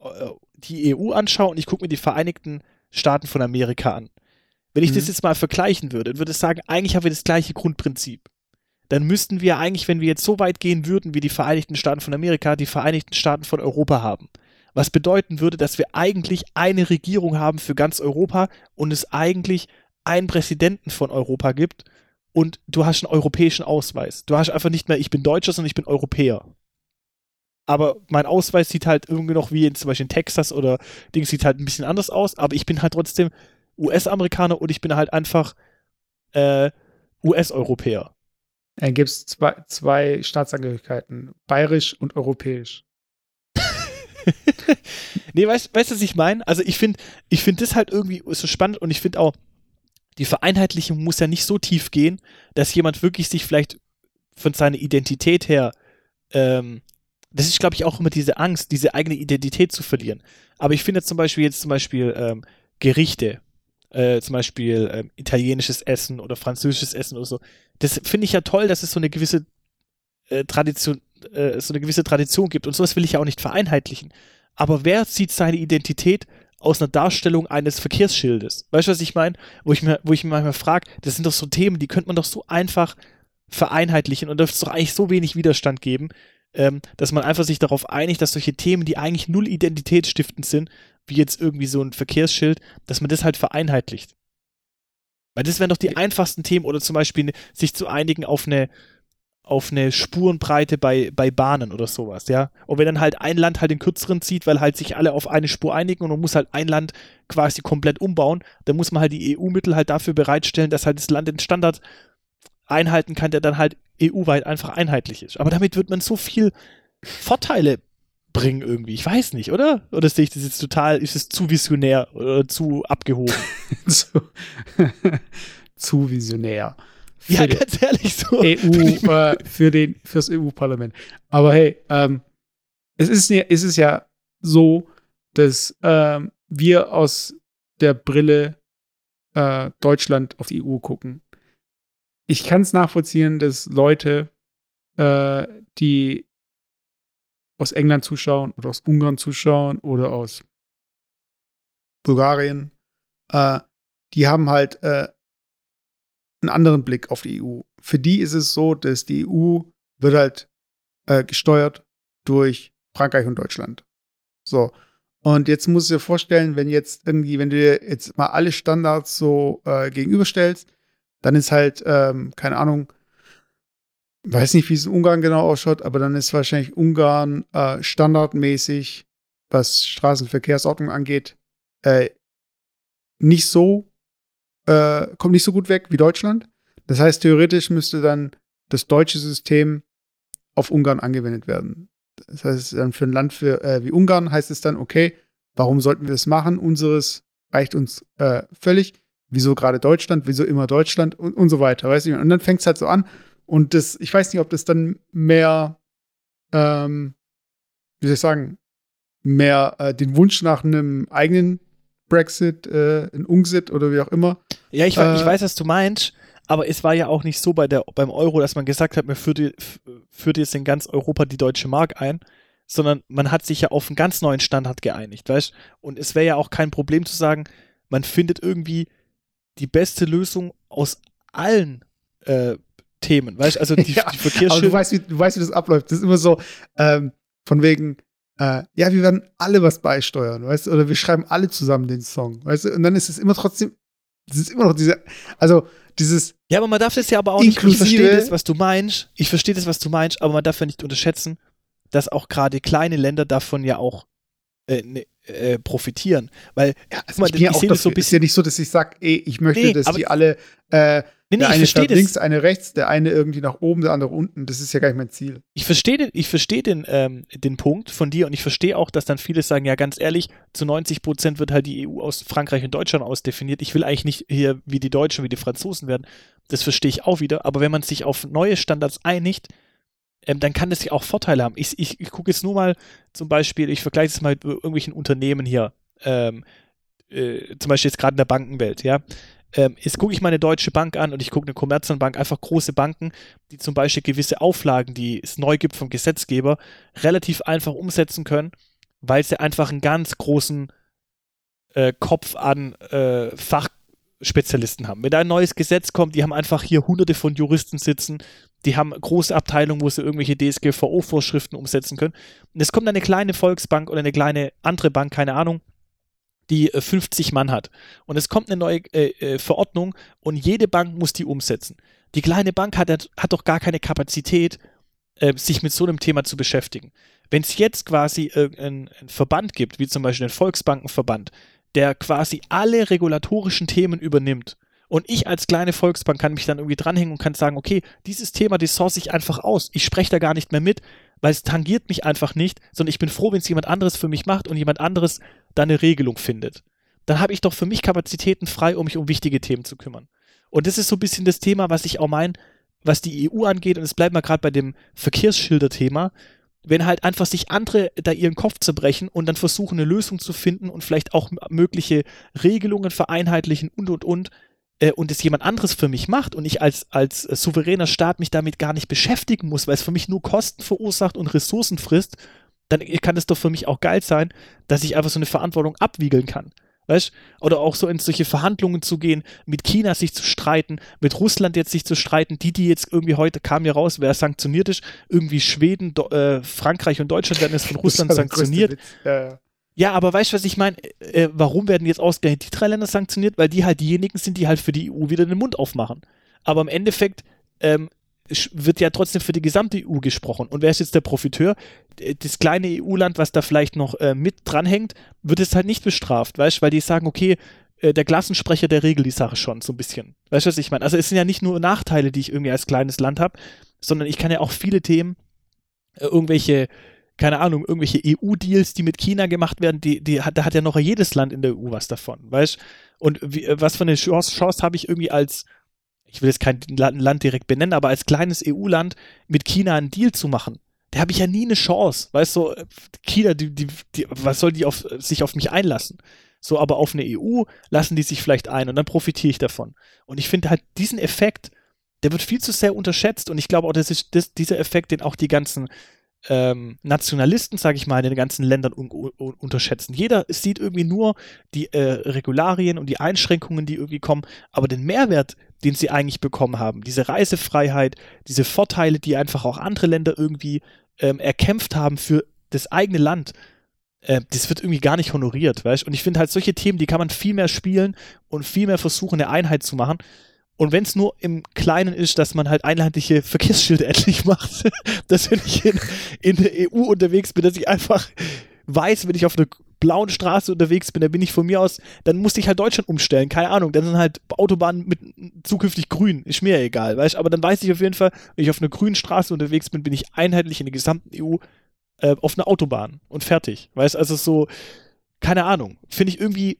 äh, die EU anschaue und ich gucke mir die Vereinigten Staaten von Amerika an, wenn ich Mhm. das jetzt mal vergleichen würde, dann würde ich sagen, eigentlich haben wir das gleiche Grundprinzip. Dann müssten wir eigentlich, wenn wir jetzt so weit gehen würden wie die Vereinigten Staaten von Amerika, die Vereinigten Staaten von Europa haben. Was bedeuten würde, dass wir eigentlich eine Regierung haben für ganz Europa und es eigentlich einen Präsidenten von Europa gibt und du hast einen europäischen Ausweis. Du hast einfach nicht mehr, ich bin Deutscher, sondern ich bin Europäer. Aber mein Ausweis sieht halt irgendwie noch wie in zum Beispiel in Texas oder Dings sieht halt ein bisschen anders aus, aber ich bin halt trotzdem US-Amerikaner und ich bin halt einfach äh, US-Europäer. dann gibt es zwei, zwei Staatsangehörigkeiten, bayerisch und europäisch. Nee, weißt du, was ich meine? Also ich finde, ich finde das halt irgendwie so spannend und ich finde auch, die Vereinheitlichung muss ja nicht so tief gehen, dass jemand wirklich sich vielleicht von seiner Identität her ähm, das ist, glaube ich, auch immer diese Angst, diese eigene Identität zu verlieren. Aber ich finde zum Beispiel jetzt zum Beispiel ähm, Gerichte, äh, zum Beispiel ähm, italienisches Essen oder französisches Essen oder so. Das finde ich ja toll, dass es so eine gewisse äh, Tradition, äh, so eine gewisse Tradition gibt. Und sowas will ich ja auch nicht vereinheitlichen. Aber wer zieht seine Identität aus einer Darstellung eines Verkehrsschildes? Weißt du, was ich meine? Wo ich mir, wo ich mir manchmal frage, das sind doch so Themen, die könnte man doch so einfach vereinheitlichen und dürfte es doch eigentlich so wenig Widerstand geben, ähm, dass man einfach sich darauf einigt, dass solche Themen, die eigentlich null identitätsstiftend sind, wie jetzt irgendwie so ein Verkehrsschild, dass man das halt vereinheitlicht. Weil das wären doch die einfachsten Themen oder zum Beispiel sich zu einigen auf eine, auf eine Spurenbreite bei, bei Bahnen oder sowas, ja. Und wenn dann halt ein Land halt den kürzeren zieht, weil halt sich alle auf eine Spur einigen und man muss halt ein Land quasi komplett umbauen, dann muss man halt die EU-Mittel halt dafür bereitstellen, dass halt das Land den Standard einhalten kann, der dann halt EU-weit einfach einheitlich ist. Aber damit wird man so viel Vorteile bringen irgendwie. Ich weiß nicht, oder? Oder sehe ich das jetzt total, ist es zu visionär oder zu abgehoben? zu, zu visionär. Ja, ganz ehrlich so. EU, äh, für den, fürs EU-Parlament. Aber hey, ähm, es ist, es ist ja so, dass ähm, wir aus der Brille äh, Deutschland auf die EU gucken. Ich kann es nachvollziehen, dass Leute, äh, die aus England zuschauen oder aus Ungarn zuschauen oder aus Bulgarien, äh, die haben halt äh, einen anderen Blick auf die EU. Für die ist es so, dass die EU wird halt äh, gesteuert durch Frankreich und Deutschland. So. Und jetzt musst du dir vorstellen, wenn jetzt irgendwie, wenn du dir jetzt mal alle Standards so äh, gegenüberstellst, dann ist halt, ähm, keine Ahnung, weiß nicht, wie es in Ungarn genau ausschaut, aber dann ist wahrscheinlich Ungarn äh, standardmäßig, was Straßenverkehrsordnung angeht, äh, nicht so äh, kommt nicht so gut weg wie Deutschland. Das heißt, theoretisch müsste dann das deutsche System auf Ungarn angewendet werden. Das heißt, dann für ein Land für, äh, wie Ungarn heißt es dann, okay, warum sollten wir das machen? Unseres reicht uns äh, völlig. Wieso gerade Deutschland? Wieso immer Deutschland? Und, und so weiter, weißt du? Und dann fängt es halt so an. Und das, ich weiß nicht, ob das dann mehr, ähm, wie soll ich sagen, mehr äh, den Wunsch nach einem eigenen Brexit, äh, ein Ungsit oder wie auch immer. Ja, ich, äh, ich weiß, was du meinst, aber es war ja auch nicht so bei der, beim Euro, dass man gesagt hat, man führt, führt jetzt in ganz Europa die deutsche Mark ein, sondern man hat sich ja auf einen ganz neuen Standard geeinigt, weißt Und es wäre ja auch kein Problem zu sagen, man findet irgendwie die beste Lösung aus allen äh, Themen, weißt Also die, ja, die Verkehrsschilder. du weißt, wie, du weißt, wie das abläuft. Das ist immer so, ähm, von wegen, äh, ja, wir werden alle was beisteuern, weißt du, oder wir schreiben alle zusammen den Song, weißt du, und dann ist es immer trotzdem, es ist immer noch diese, also dieses. Ja, aber man darf das ja aber auch nicht, ich verstehe das, was du meinst, ich verstehe das, was du meinst, aber man darf ja nicht unterschätzen, dass auch gerade kleine Länder davon ja auch äh, ne, äh, profitieren, weil, ja, also mal, ich, ich sehe das so ein bisschen. ist ja nicht so, dass ich sage, ey, ich möchte, nee, dass die alle äh, Nee, nee, der eine steht links, eine rechts, der eine irgendwie nach oben, der andere unten. Das ist ja gar nicht mein Ziel. Ich verstehe den, ich verstehe den, ähm, den Punkt von dir und ich verstehe auch, dass dann viele sagen, ja, ganz ehrlich, zu 90 Prozent wird halt die EU aus Frankreich und Deutschland ausdefiniert. Ich will eigentlich nicht hier wie die Deutschen, wie die Franzosen werden. Das verstehe ich auch wieder. Aber wenn man sich auf neue Standards einigt, ähm, dann kann das ja auch Vorteile haben. Ich, ich, ich gucke jetzt nur mal zum Beispiel, ich vergleiche es mal mit irgendwelchen Unternehmen hier. Ähm, äh, zum Beispiel jetzt gerade in der Bankenwelt, ja ähm, jetzt gucke ich meine Deutsche Bank an und ich gucke eine Commerzbank, einfach große Banken, die zum Beispiel gewisse Auflagen, die es neu gibt vom Gesetzgeber, relativ einfach umsetzen können, weil sie einfach einen ganz großen äh, Kopf an äh, Fachspezialisten haben. Wenn da ein neues Gesetz kommt, die haben einfach hier hunderte von Juristen sitzen, die haben große Abteilungen, wo sie irgendwelche DSGVO-Vorschriften umsetzen können. Und es kommt eine kleine Volksbank oder eine kleine andere Bank, keine Ahnung, die 50 äh, Mann hat. Und es kommt eine neue äh, äh, Verordnung und jede Bank muss die umsetzen. Die kleine Bank hat, hat doch gar keine Kapazität, äh, sich mit so einem Thema zu beschäftigen. Wenn es jetzt quasi irgendeinen Verband gibt, wie zum Beispiel den Volksbankenverband, der quasi alle regulatorischen Themen übernimmt, und ich als kleine Volksbank kann mich dann irgendwie dranhängen und kann sagen, okay, dieses Thema, das source ich einfach aus. Ich spreche da gar nicht mehr mit, weil es tangiert mich einfach nicht, sondern ich bin froh, wenn es jemand anderes für mich macht und jemand anderes da eine Regelung findet. Dann habe ich doch für mich Kapazitäten frei, um mich um wichtige Themen zu kümmern. Und das ist so ein bisschen das Thema, was ich auch meine, was die EU angeht, und es bleibt mal gerade bei dem Verkehrsschilder-Thema. wenn halt einfach sich andere da ihren Kopf zerbrechen und dann versuchen, eine Lösung zu finden und vielleicht auch mögliche Regelungen vereinheitlichen und und und äh, und es jemand anderes für mich macht und ich als, als souveräner Staat mich damit gar nicht beschäftigen muss, weil es für mich nur Kosten verursacht und Ressourcen frisst, dann kann es doch für mich auch geil sein, dass ich einfach so eine Verantwortung abwiegeln kann. Weißt Oder auch so in solche Verhandlungen zu gehen, mit China sich zu streiten, mit Russland jetzt sich zu streiten, die, die jetzt irgendwie heute kam ja raus, wer sanktioniert ist, irgendwie Schweden, Do äh, Frankreich und Deutschland werden jetzt von Russland sanktioniert. Ja, ja. Ja, aber weißt du, was ich meine? Äh, warum werden jetzt ausgerechnet die drei Länder sanktioniert? Weil die halt diejenigen sind, die halt für die EU wieder den Mund aufmachen. Aber im Endeffekt ähm, wird ja trotzdem für die gesamte EU gesprochen. Und wer ist jetzt der Profiteur? Das kleine EU-Land, was da vielleicht noch äh, mit dranhängt, wird es halt nicht bestraft, weißt du, weil die sagen, okay, äh, der Klassensprecher, der regelt die Sache schon so ein bisschen. Weißt du, was ich meine? Also es sind ja nicht nur Nachteile, die ich irgendwie als kleines Land habe, sondern ich kann ja auch viele Themen, äh, irgendwelche, keine Ahnung, irgendwelche EU-Deals, die mit China gemacht werden, die, die hat, da hat ja noch jedes Land in der EU was davon, weißt Und wie, äh, was für eine Chance, Chance habe ich irgendwie als ich will jetzt kein Land direkt benennen, aber als kleines EU-Land mit China einen Deal zu machen, da habe ich ja nie eine Chance. Weißt du, China, die, die, die, was soll die auf, sich auf mich einlassen? So, aber auf eine EU lassen die sich vielleicht ein und dann profitiere ich davon. Und ich finde halt diesen Effekt, der wird viel zu sehr unterschätzt und ich glaube auch, das ist das, dieser Effekt, den auch die ganzen ähm, Nationalisten, sage ich mal, in den ganzen Ländern un un unterschätzen. Jeder sieht irgendwie nur die äh, Regularien und die Einschränkungen, die irgendwie kommen, aber den Mehrwert, den sie eigentlich bekommen haben, diese Reisefreiheit, diese Vorteile, die einfach auch andere Länder irgendwie ähm, erkämpft haben für das eigene Land, äh, das wird irgendwie gar nicht honoriert, weißt Und ich finde halt solche Themen, die kann man viel mehr spielen und viel mehr versuchen, eine Einheit zu machen. Und wenn es nur im Kleinen ist, dass man halt einheitliche Verkehrsschilder endlich macht, dass wenn ich in, in der EU unterwegs bin, dass ich einfach weiß, wenn ich auf einer blauen Straße unterwegs bin, dann bin ich von mir aus, dann muss ich halt Deutschland umstellen, keine Ahnung, dann sind halt Autobahnen mit zukünftig grün, ist mir egal, weißt? Aber dann weiß ich auf jeden Fall, wenn ich auf einer grünen Straße unterwegs bin, bin ich einheitlich in der gesamten EU äh, auf einer Autobahn und fertig, weißt? Also so, keine Ahnung, finde ich irgendwie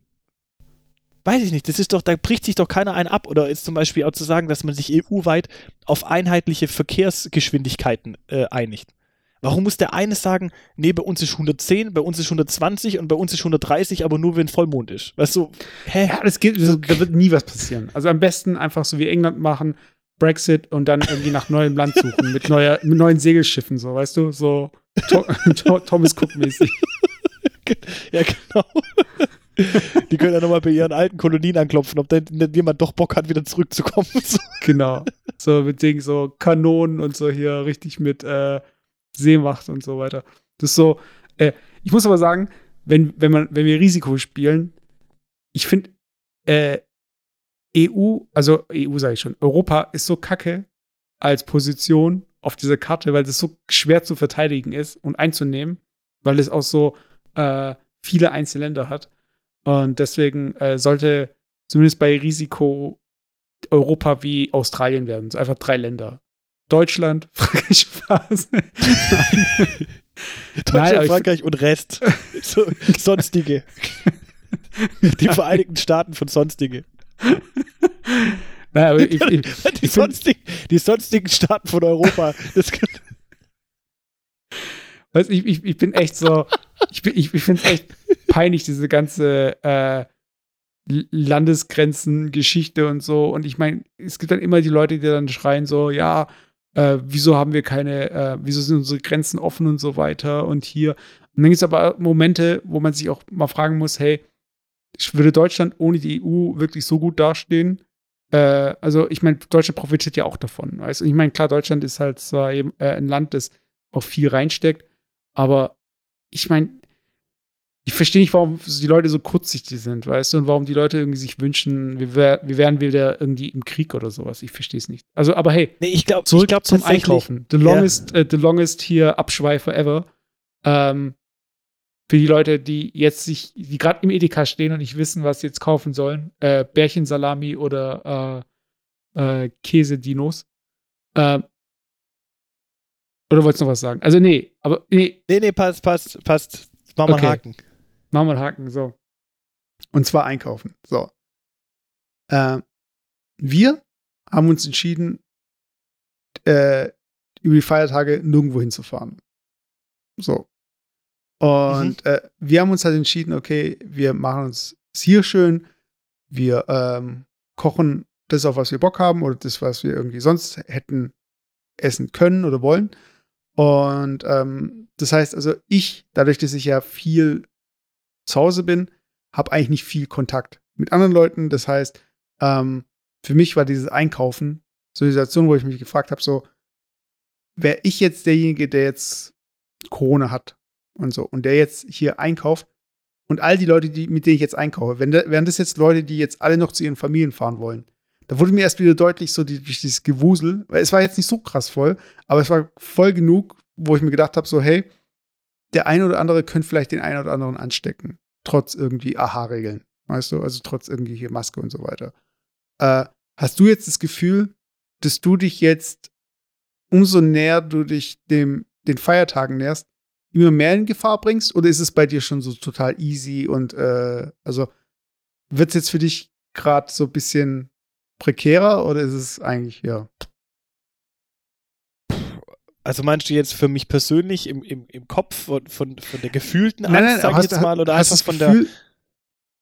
weiß ich nicht, das ist doch, da bricht sich doch keiner ein ab. Oder ist zum Beispiel auch zu sagen, dass man sich EU-weit auf einheitliche Verkehrsgeschwindigkeiten äh, einigt. Warum muss der eine sagen, nee, bei uns ist 110, bei uns ist 120 und bei uns ist 130, aber nur wenn Vollmond ist? Weißt du, hä? Ja, das geht, da wird nie was passieren. Also am besten einfach so wie England machen, Brexit und dann irgendwie nach neuem Land suchen, mit, neuer, mit neuen Segelschiffen, so, weißt du, so Thomas Cook-mäßig. ja, genau. Die können ja nochmal bei ihren alten Kolonien anklopfen, ob denn jemand doch Bock hat, wieder zurückzukommen. genau. So mit Dingen, so Kanonen und so hier richtig mit äh, Seemacht und so weiter. Das ist so, äh, ich muss aber sagen, wenn, wenn, man, wenn wir Risiko spielen, ich finde, äh, EU, also EU sage ich schon, Europa ist so kacke als Position auf dieser Karte, weil das so schwer zu verteidigen ist und einzunehmen, weil es auch so äh, viele Einzelländer hat. Und deswegen äh, sollte zumindest bei Risiko Europa wie Australien werden. So einfach drei Länder. Deutschland, Frankreich, Spaß. Deutschland, Frankreich und Rest. So, sonstige. Die Vereinigten Staaten von Sonstige. Naja, ich, ich, die, ich sonstigen, die sonstigen Staaten von Europa. Das Weißt, ich, ich, ich bin echt so, ich, ich, ich finde es echt peinlich, diese ganze äh, Landesgrenzen-Geschichte und so. Und ich meine, es gibt dann immer die Leute, die dann schreien so, ja, äh, wieso haben wir keine, äh, wieso sind unsere Grenzen offen und so weiter und hier. Und dann gibt es aber Momente, wo man sich auch mal fragen muss, hey, würde Deutschland ohne die EU wirklich so gut dastehen? Äh, also ich meine, Deutschland profitiert ja auch davon. Also ich meine, klar, Deutschland ist halt zwar eben äh, ein Land, das auch viel reinsteckt, aber ich meine, ich verstehe nicht, warum die Leute so kurzsichtig sind, weißt du, und warum die Leute irgendwie sich wünschen, wir, wär, wir wären wieder irgendwie im Krieg oder sowas. Ich verstehe es nicht. Also, aber hey, nee, ich glaub, zurück ich glaub, zum Einkaufen. The longest, ja. uh, the longest hier Abschweifer ever. Ähm, für die Leute, die jetzt sich, die gerade im Edeka stehen und nicht wissen, was sie jetzt kaufen sollen, äh, Bärchensalami oder äh, äh, Käse-Dinos. Äh, oder wolltest du noch was sagen? Also, nee, aber nee. Nee, nee, passt, passt, passt. Mach mal okay. Haken. Mach mal Haken, so. Und zwar einkaufen. So. Äh, wir haben uns entschieden, äh, über die Feiertage nirgendwo hinzufahren. So. Und mhm. äh, wir haben uns halt entschieden, okay, wir machen uns es hier schön, wir ähm, kochen das, auf was wir Bock haben oder das, was wir irgendwie sonst hätten essen können oder wollen. Und ähm, das heißt also, ich, dadurch, dass ich ja viel zu Hause bin, habe eigentlich nicht viel Kontakt mit anderen Leuten. Das heißt, ähm, für mich war dieses Einkaufen so eine Situation, wo ich mich gefragt habe, so, wäre ich jetzt derjenige, der jetzt Corona hat und so und der jetzt hier einkauft und all die Leute, die, mit denen ich jetzt einkaufe, wenn, wären das jetzt Leute, die jetzt alle noch zu ihren Familien fahren wollen, da wurde mir erst wieder deutlich so die, dieses Gewusel, weil es war jetzt nicht so krass voll, aber es war voll genug, wo ich mir gedacht habe, so, hey, der eine oder andere könnte vielleicht den einen oder anderen anstecken, trotz irgendwie Aha-Regeln, weißt du, also trotz irgendwie hier Maske und so weiter. Äh, hast du jetzt das Gefühl, dass du dich jetzt umso näher du dich dem, den Feiertagen näherst, immer mehr in Gefahr bringst? Oder ist es bei dir schon so total easy und äh, also wird es jetzt für dich gerade so ein bisschen prekärer oder ist es eigentlich, ja? Also meinst du jetzt für mich persönlich im, im, im Kopf von, von, von der gefühlten Angst, nein, nein, sag ich jetzt mal, oder hast einfach von Gefühl, der.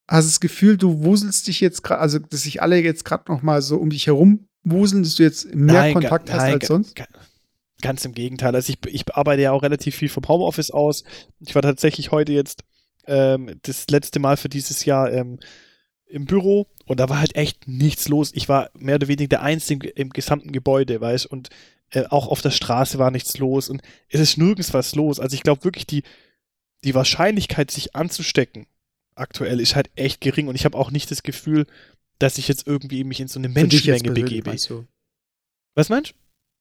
Hast du das Gefühl, du wuselst dich jetzt gerade, also dass sich alle jetzt gerade noch mal so um dich herum wuseln, dass du jetzt mehr nein, Kontakt hast nein, als sonst? Ganz im Gegenteil. Also ich, ich arbeite ja auch relativ viel vom Homeoffice aus. Ich war tatsächlich heute jetzt ähm, das letzte Mal für dieses Jahr ähm, im Büro und da war halt echt nichts los. Ich war mehr oder weniger der Einzige im gesamten Gebäude, weißt und äh, auch auf der Straße war nichts los und es ist nirgends was los. Also ich glaube wirklich, die, die Wahrscheinlichkeit, sich anzustecken, aktuell ist halt echt gering und ich habe auch nicht das Gefühl, dass ich jetzt irgendwie mich in so eine Menschenmenge begebe. Was meinst du?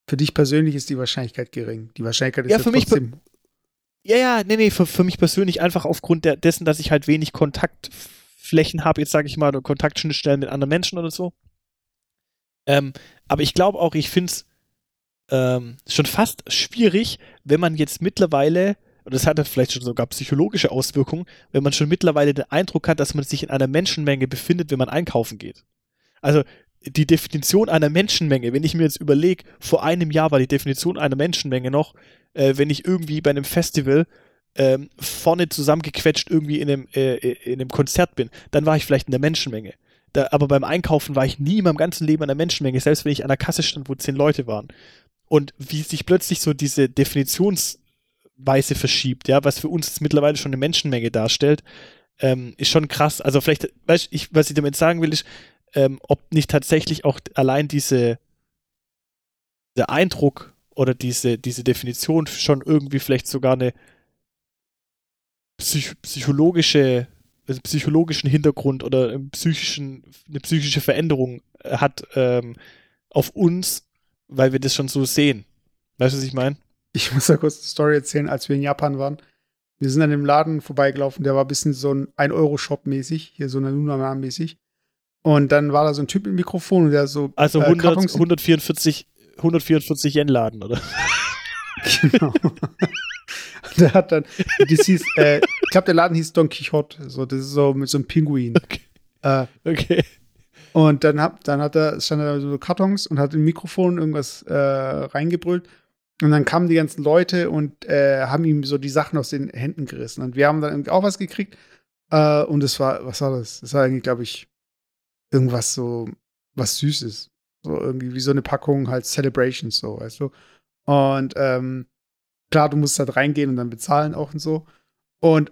Für dich persönlich ist die Wahrscheinlichkeit gering. Die Wahrscheinlichkeit ist ja, für ja trotzdem. Mich, ja, ja, nee, nee, für, für mich persönlich einfach aufgrund der, dessen, dass ich halt wenig Kontaktflächen habe, jetzt sage ich mal, oder Kontaktschnittstellen mit anderen Menschen oder so. Ähm, aber ich glaube auch, ich finde es ähm, schon fast schwierig, wenn man jetzt mittlerweile, und das hat vielleicht schon sogar psychologische Auswirkungen, wenn man schon mittlerweile den Eindruck hat, dass man sich in einer Menschenmenge befindet, wenn man einkaufen geht. Also die Definition einer Menschenmenge, wenn ich mir jetzt überlege, vor einem Jahr war die Definition einer Menschenmenge noch, äh, wenn ich irgendwie bei einem Festival ähm, vorne zusammengequetscht irgendwie in einem, äh, in einem Konzert bin, dann war ich vielleicht in der Menschenmenge. Da, aber beim Einkaufen war ich nie in meinem ganzen Leben in der Menschenmenge, selbst wenn ich an der Kasse stand, wo zehn Leute waren. Und wie sich plötzlich so diese Definitionsweise verschiebt, ja, was für uns jetzt mittlerweile schon eine Menschenmenge darstellt, ähm, ist schon krass. Also vielleicht, weißt, ich, was ich damit sagen will, ist, ähm, ob nicht tatsächlich auch allein diese der Eindruck oder diese, diese Definition schon irgendwie vielleicht sogar eine psych psychologische, also psychologischen Hintergrund oder einen psychischen, eine psychische Veränderung hat ähm, auf uns, weil wir das schon so sehen. Weißt du, was ich meine? Ich muss da kurz eine Story erzählen, als wir in Japan waren. Wir sind an dem Laden vorbeigelaufen, der war ein bisschen so ein 1-Euro-Shop mäßig, hier so eine Luna mäßig. Und dann war da so ein Typ mit Mikrofon, der so. Also 100, äh, 144, 144 Yen Laden, oder? genau. der hat dann, das hieß, äh, ich glaube, der Laden hieß Don Quixote. So, das ist so mit so einem Pinguin. Okay. Äh, okay. Und dann, hab, dann hat er, stand da so Kartons und hat im Mikrofon irgendwas äh, reingebrüllt. Und dann kamen die ganzen Leute und äh, haben ihm so die Sachen aus den Händen gerissen. Und wir haben dann irgendwie auch was gekriegt. Äh, und es war, was war das? Das war eigentlich, glaube ich, irgendwas so, was Süßes. So irgendwie wie so eine Packung halt Celebrations, so, weißt du. Und ähm, klar, du musst halt reingehen und dann bezahlen auch und so. Und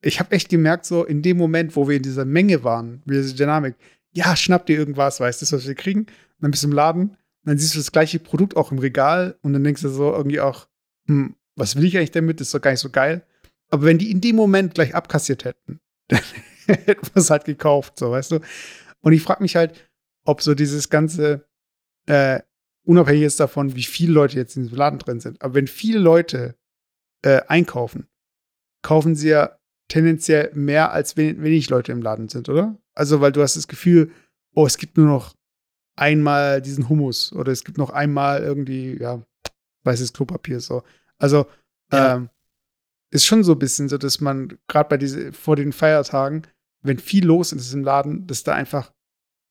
ich habe echt gemerkt, so in dem Moment, wo wir in dieser Menge waren, wie diese Dynamik, ja, schnapp dir irgendwas, weißt du, was wir kriegen? Und dann bist du im Laden dann siehst du das gleiche Produkt auch im Regal und dann denkst du so irgendwie auch, hm, was will ich eigentlich damit? Das ist doch gar nicht so geil. Aber wenn die in dem Moment gleich abkassiert hätten, dann hätten wir es halt gekauft, so, weißt du? Und ich frage mich halt, ob so dieses ganze, äh, unabhängig ist davon, wie viele Leute jetzt in diesem Laden drin sind, aber wenn viele Leute äh, einkaufen, kaufen sie ja tendenziell mehr, als wenn wenig Leute im Laden sind, oder? Also, weil du hast das Gefühl, oh, es gibt nur noch einmal diesen Hummus oder es gibt noch einmal irgendwie, ja, weißes Klopapier, so. Also, ja. ähm, ist schon so ein bisschen so, dass man gerade bei diese, vor den Feiertagen wenn viel los ist im Laden, dass da einfach,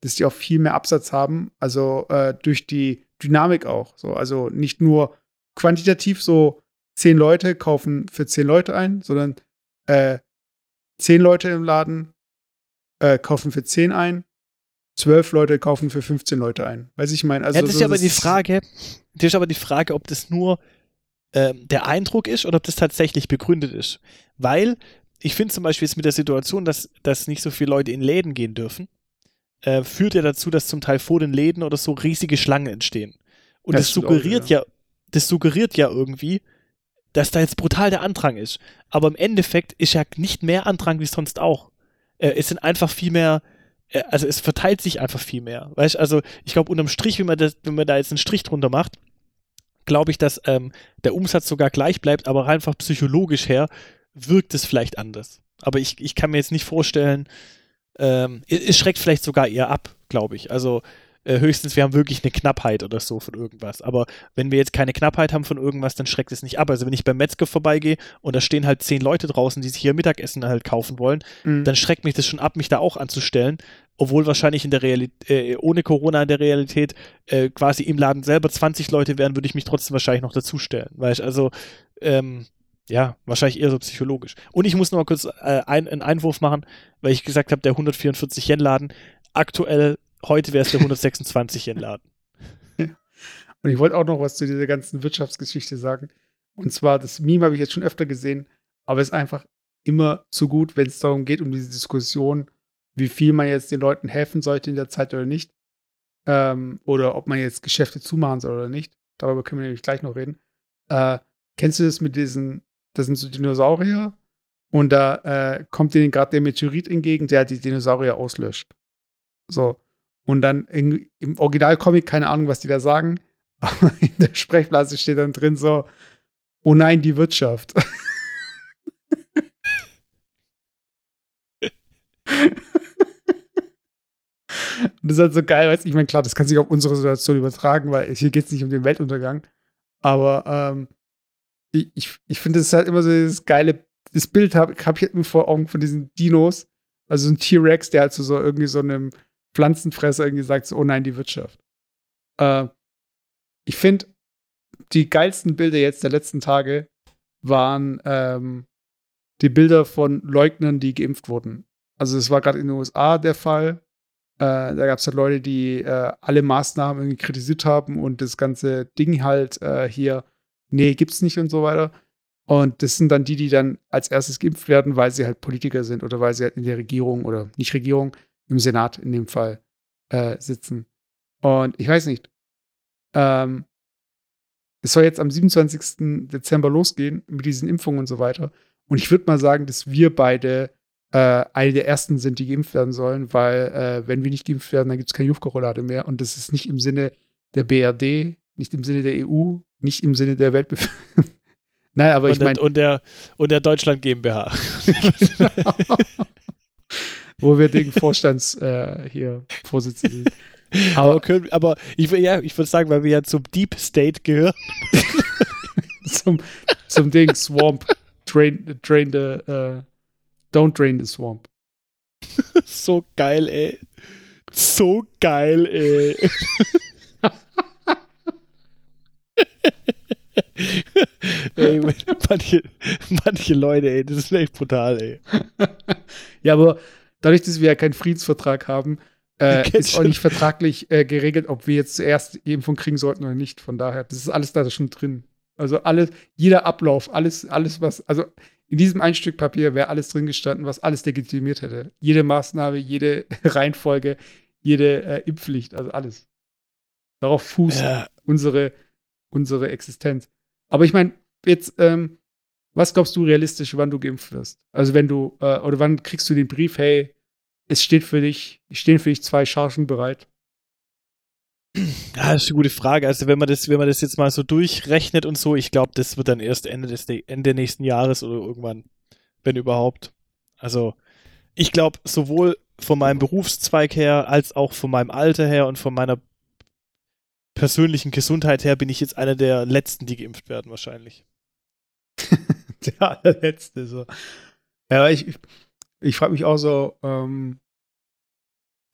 dass die auch viel mehr Absatz haben, also äh, durch die Dynamik auch. So, also nicht nur quantitativ so zehn Leute kaufen für zehn Leute ein, sondern äh, zehn Leute im Laden äh, kaufen für zehn ein, zwölf Leute kaufen für 15 Leute ein. Weiß ich meine, also ja, das so, ist aber die Frage, das ist aber die Frage, ob das nur ähm, der Eindruck ist oder ob das tatsächlich begründet ist. Weil ich finde zum Beispiel jetzt mit der Situation, dass, dass nicht so viele Leute in Läden gehen dürfen, äh, führt ja dazu, dass zum Teil vor den Läden oder so riesige Schlangen entstehen. Und Das das, stimmt auch suggeriert wieder. ja, das suggeriert ja irgendwie, dass da jetzt brutal der Andrang ist. Aber im Endeffekt ist ja nicht mehr Andrang wie sonst auch. Äh, es sind einfach viel mehr, äh, also es verteilt sich einfach viel mehr. Weißt du, also ich glaube, unterm Strich, wenn man, das, wenn man da jetzt einen Strich drunter macht, glaube ich, dass ähm, der Umsatz sogar gleich bleibt, aber einfach psychologisch her wirkt es vielleicht anders. Aber ich, ich kann mir jetzt nicht vorstellen, ähm, es, schreckt vielleicht sogar eher ab, glaube ich. Also äh, höchstens, wir haben wirklich eine Knappheit oder so von irgendwas. Aber wenn wir jetzt keine Knappheit haben von irgendwas, dann schreckt es nicht ab. Also wenn ich beim Metzger vorbeigehe und da stehen halt zehn Leute draußen, die sich hier Mittagessen halt kaufen wollen, Mhm. dann schreckt mich das schon ab, mich da auch anzustellen. Obwohl wahrscheinlich in der Realität, äh, ohne Corona in der Realität äh, quasi im Laden selber 20 Leute wären, würde ich mich trotzdem wahrscheinlich noch dazustellen. Weißt also, ähm, ja, wahrscheinlich eher so psychologisch. Und ich muss noch mal kurz äh, ein, einen Einwurf machen, weil ich gesagt habe, der 144 Yen Laden. Aktuell, heute wäre es der 126 Yen Laden. Und ich wollte auch noch was zu dieser ganzen Wirtschaftsgeschichte sagen. Und zwar, das Meme habe ich jetzt schon öfter gesehen, aber es ist einfach immer zu gut, wenn es darum geht, um diese Diskussion, wie viel man jetzt den Leuten helfen sollte in der Zeit oder nicht. Ähm, oder ob man jetzt Geschäfte zumachen soll oder nicht. Darüber können wir nämlich gleich noch reden. Äh, kennst du das mit diesen, das sind so Dinosaurier und da äh, kommt denen gerade der Meteorit entgegen, der die Dinosaurier auslöscht. So. Und dann in, im Originalcomic, keine Ahnung, was die da sagen, aber in der Sprechblase steht dann drin so, oh nein, die Wirtschaft. Und das ist halt so geil, weißt ich meine, klar, das kann sich auf unsere Situation übertragen, weil hier geht es nicht um den Weltuntergang. Aber ähm, ich, ich, finde, es ist halt immer so dieses geile, das Bild habe hab ich halt immer vor Augen von diesen Dinos. Also ein T-Rex, der halt zu so irgendwie so einem Pflanzenfresser irgendwie sagt, so, oh nein, die Wirtschaft. Äh, ich finde, die geilsten Bilder jetzt der letzten Tage waren ähm, die Bilder von Leugnern, die geimpft wurden. Also es war gerade in den USA der Fall. Äh, da gab es halt Leute, die äh, alle Maßnahmen irgendwie kritisiert haben und das ganze Ding halt äh, hier, nee, gibt's nicht und so weiter. Und das sind dann die, die dann als erstes geimpft werden, weil sie halt Politiker sind oder weil sie halt in der Regierung oder nicht Regierung, im Senat in dem Fall äh, sitzen. Und ich weiß nicht, ähm, es soll jetzt am 27. Dezember losgehen mit diesen Impfungen und so weiter. Und ich würde mal sagen, dass wir beide äh, eine der ersten sind, die geimpft werden sollen, weil äh, wenn wir nicht geimpft werden, dann gibt es keine Luftkorrelate mehr. Und das ist nicht im Sinne der BRD, nicht im Sinne der EU, nicht im Sinne der Weltbevölkerung. Nein, aber und, ich meine, und, der, und der Deutschland GmbH. wo wir den Vorstands äh, hier Vorsitzenden sind. Aber, können, aber ich, ja, ich würde sagen, weil wir ja zum Deep State gehören. zum, zum Ding Swamp. Drain, drain the, äh, don't drain the swamp. So geil, ey. So geil, ey. Ey manche, manche Leute, ey, das ist echt brutal, ey. Ja, aber dadurch, dass wir ja keinen Friedensvertrag haben, äh, ist auch nicht vertraglich äh, geregelt, ob wir jetzt zuerst Impfung kriegen sollten oder nicht. Von daher, das ist alles da schon drin. Also alles, jeder Ablauf, alles, alles, was, also in diesem ein Stück Papier wäre alles drin gestanden, was alles legitimiert hätte. Jede Maßnahme, jede Reihenfolge, jede äh, Impfpflicht, also alles. Darauf fußt Ja, unsere, unsere Existenz. Aber ich meine, jetzt, ähm, was glaubst du realistisch, wann du geimpft wirst? Also wenn du, äh, oder wann kriegst du den Brief, hey, es steht für dich, stehen für dich zwei Chargen bereit. Ja, das ist eine gute Frage. Also wenn man das, wenn man das jetzt mal so durchrechnet und so, ich glaube, das wird dann erst Ende des Ende nächsten Jahres oder irgendwann, wenn überhaupt. Also ich glaube, sowohl von meinem Berufszweig her, als auch von meinem Alter her und von meiner persönlichen Gesundheit her bin ich jetzt einer der letzten, die geimpft werden, wahrscheinlich. Der allerletzte, so. Ja, ich, ich, ich frage mich auch so, ähm,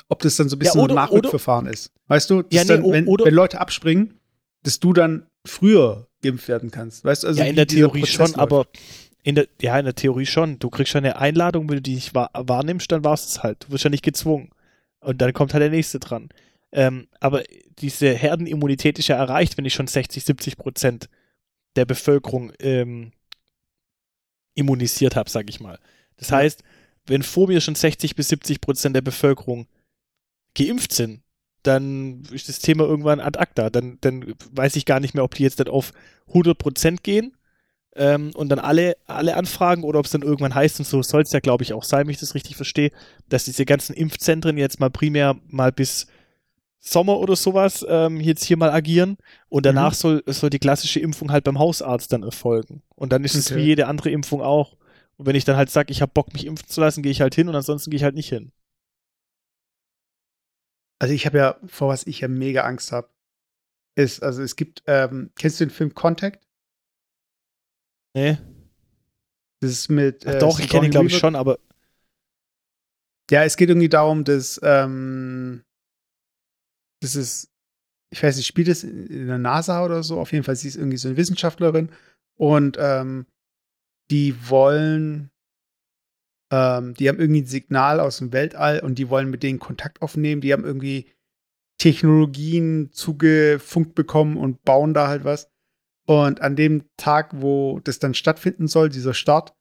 ob das dann so ein bisschen Ja, oder- ein Nachrückverfahren ist. Weißt du, Ja, nee, dann, wenn, wenn Leute abspringen, dass du dann früher geimpft werden kannst. Weißt du, also ja, in der Theorie schon, läuft. aber in der, ja, in der Theorie schon. Du kriegst schon eine Einladung, wenn du die nicht wahr, wahrnimmst, dann warst es halt. Du wirst ja nicht gezwungen. Und dann kommt halt der nächste dran. Ähm, aber diese Herdenimmunität ist ja erreicht, wenn ich schon 60, 70 Prozent der Bevölkerung ähm, immunisiert habe, sag ich mal. Das Ja. heißt, wenn vor mir schon 60 bis 70 Prozent der Bevölkerung geimpft sind, dann ist das Thema irgendwann ad acta. Dann, dann weiß ich gar nicht mehr, ob die jetzt dann auf 100 Prozent gehen ähm, und dann alle, alle anfragen oder ob es dann irgendwann heißt, und so soll es ja, glaube ich, auch sein, wenn ich das richtig verstehe, dass diese ganzen Impfzentren jetzt mal primär mal bis Sommer oder sowas ähm, jetzt hier mal agieren und danach Mhm. soll, soll die klassische Impfung halt beim Hausarzt dann erfolgen. Und dann ist es Okay. wie jede andere Impfung auch. Und wenn ich dann halt sage, ich habe Bock, mich impfen zu lassen, gehe ich halt hin und ansonsten gehe ich halt nicht hin. Also ich habe ja, vor was ich ja mega Angst habe, ist, also es gibt, ähm, kennst du den Film Contact? Nee? Das ist mit. Ach äh, doch, ich kenne ihn, glaube ich, schon, aber Ja, es geht irgendwie darum, dass, ähm, das ist, ich weiß nicht, spielt es in der NASA oder so? Auf jeden Fall, sie ist irgendwie so eine Wissenschaftlerin und ähm, die wollen, ähm, die haben irgendwie ein Signal aus dem Weltall und die wollen mit denen Kontakt aufnehmen. Die haben irgendwie Technologien zugefunkt bekommen und bauen da halt was. Und an dem Tag, wo das dann stattfinden soll, dieser Start,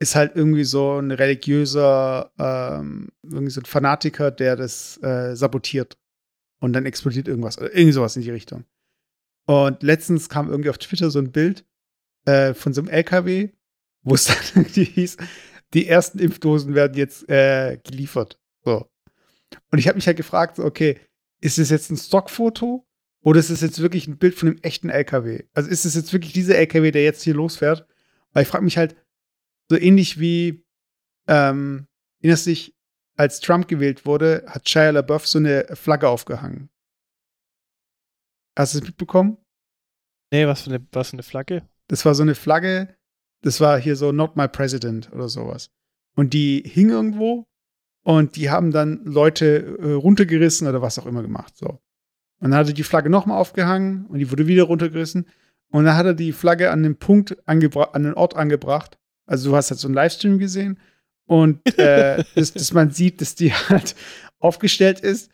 ist halt irgendwie so ein religiöser, ähm, irgendwie so ein Fanatiker, der das äh, sabotiert. Und dann explodiert irgendwas. Oder irgendwie sowas in die Richtung. Und letztens kam irgendwie auf Twitter so ein Bild äh, von so einem LKW, wo es dann irgendwie hieß, die ersten Impfdosen werden jetzt äh, geliefert. So. Und ich habe mich halt gefragt, okay, ist es jetzt ein Stockfoto oder ist es jetzt wirklich ein Bild von einem echten LKW? Also ist es jetzt wirklich dieser LKW, der jetzt hier losfährt? Weil ich frage mich halt, so ähnlich wie, ähm, erinnerst dich, als Trump gewählt wurde, hat Shia LaBeouf so eine Flagge aufgehangen. Hast du es mitbekommen? nee, was für eine, was für eine Flagge? Das war so eine Flagge, das war hier so Not My President oder sowas. Und die hing irgendwo und die haben dann Leute äh, runtergerissen oder was auch immer gemacht. So. Und dann hat er die Flagge nochmal aufgehangen und die wurde wieder runtergerissen. Und dann hat er die Flagge an den Punkt angebracht, an den Ort angebracht. Also du hast halt so einen Livestream gesehen und äh, dass, dass man sieht, dass die halt aufgestellt ist